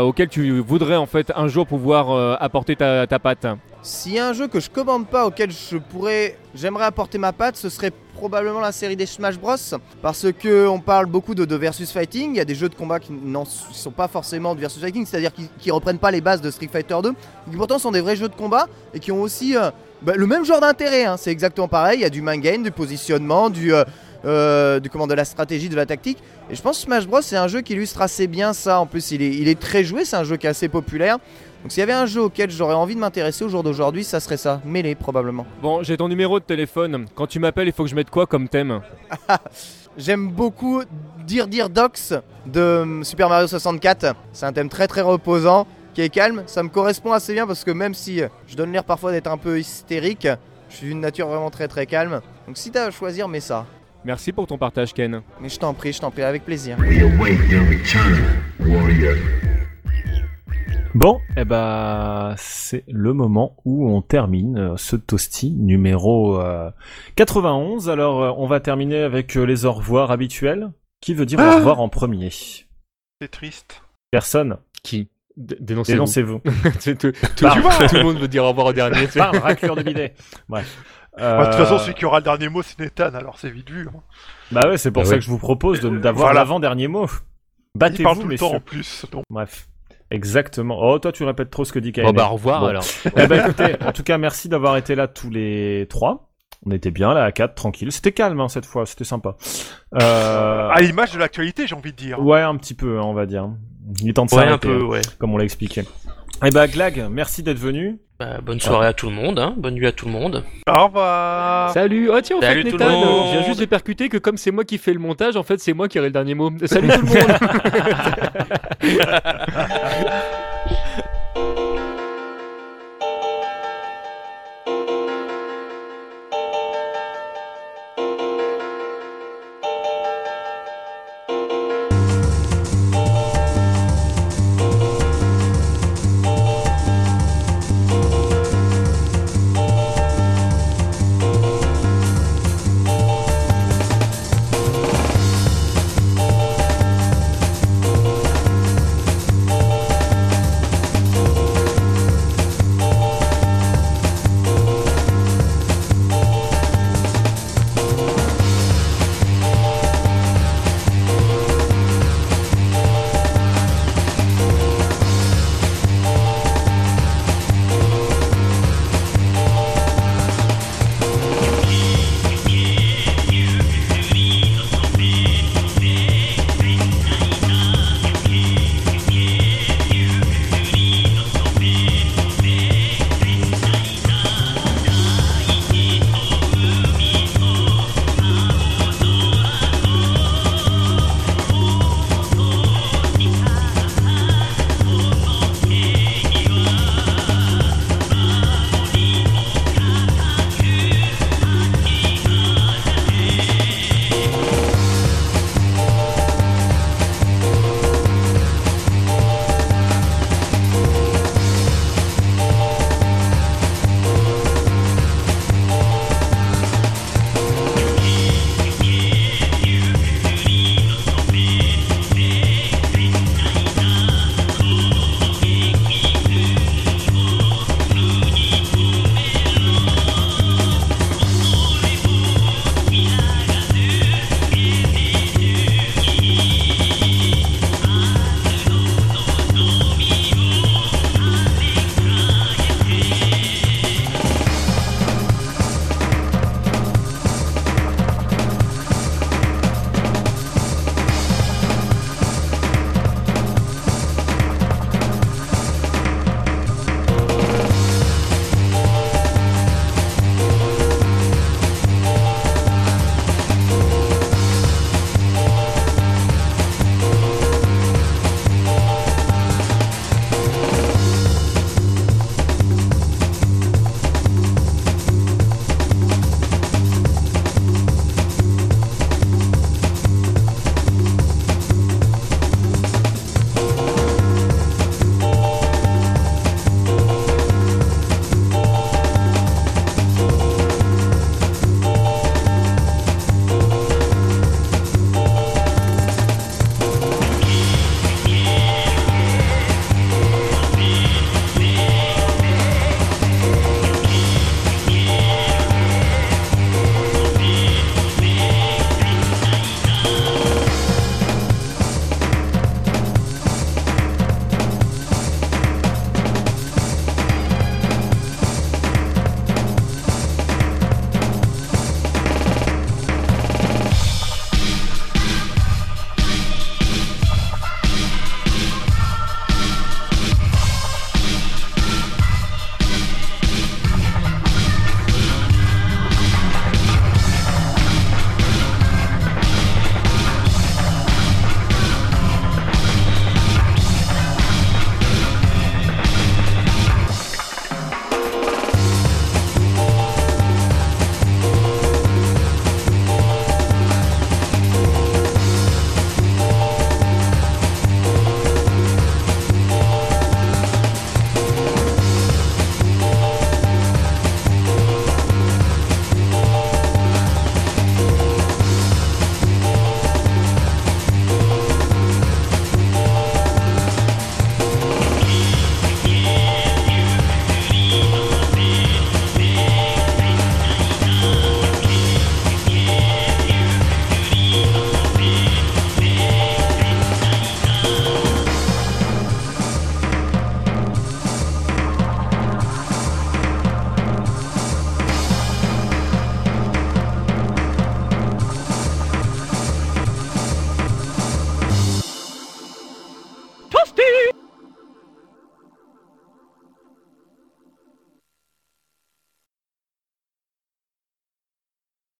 auquel tu voudrais en fait un jour pouvoir apporter ta patte? S'il y a un jeu que je commande pas auquel je pourrais, j'aimerais apporter ma patte, ce serait probablement la série des Smash Bros. Parce que on parle beaucoup de, de versus fighting. Il y a des jeux de combat qui n'en sont pas forcément de versus fighting, c'est-à-dire qui, reprennent pas les bases de Street Fighter 2, qui pourtant sont des vrais jeux de combat et qui ont aussi euh, bah, le même genre d'intérêt. hein. C'est exactement pareil. Il y a du mind game, du positionnement, du euh, euh, du comment de la stratégie, de la tactique. Et je pense que Smash Bros c'est un jeu qui illustre assez bien ça. En plus, il est très joué. C'est un jeu qui est assez populaire. Donc s'il y avait un jeu auquel j'aurais envie de m'intéresser au jour d'aujourd'hui, ça serait ça, Melee probablement. Bon, j'ai ton numéro de téléphone. Quand tu m'appelles, il faut que je mette quoi comme thème? J'aime beaucoup Dire Dire Docs de euh, Super Mario 64. C'est un thème très très reposant, qui est calme. Ça me correspond assez bien parce que même si euh, je donne l'air parfois d'être un peu hystérique, je suis d'une nature vraiment très très calme. Donc si t'as à choisir, mets ça. Merci pour ton partage, Ken. Mais je t'en prie, je t'en prie, avec plaisir. We await your return, warrior. Bon, eh ben, c'est le moment où on termine euh, ce toasty numéro euh, 91. Alors, euh, on va terminer avec euh, les au revoir habituels. Qui veut dire au revoir en premier? C'est triste. Personne. Qui? Dénoncez-vous. Tout, tout- tout- Bah, tout le monde veut dire au revoir au dernier. Par raclure de bidet. Bref. Bah, de toute Euh, façon, celui qui aura le dernier mot, c'est Nathan, alors c'est vite vu. hein. Bah ouais, c'est pour Bah ça ouais. que je vous propose d'avoir Voilà. l'avant-dernier mot. Battez-vous, le temps en messieurs. plus. Donc. Bref. Exactement. Oh, toi, tu répètes trop ce que dit KN. Bon bah au revoir Bon. alors. Eh ben, écoutez, en tout cas, merci d'avoir été là tous les trois. On était bien là à 4, tranquille. C'était calme hein, cette fois, c'était sympa. Euh... À l'image de l'actualité, j'ai envie de dire. Ouais, un petit peu, hein, on va dire. Il est temps de Ouais, s'arrêter, un peu, hein, ouais. comme on l'a expliqué. Eh ben, Glag, merci d'être venu. Bah, bonne soirée à tout le monde, hein. Bonne nuit à tout le monde. Au revoir. Salut. Oh tiens, en Salut fait, tout le Nathan, monde. je viens juste de percuter que comme c'est moi qui fais le montage, en fait, c'est moi qui aurai le dernier mot. Salut tout le monde.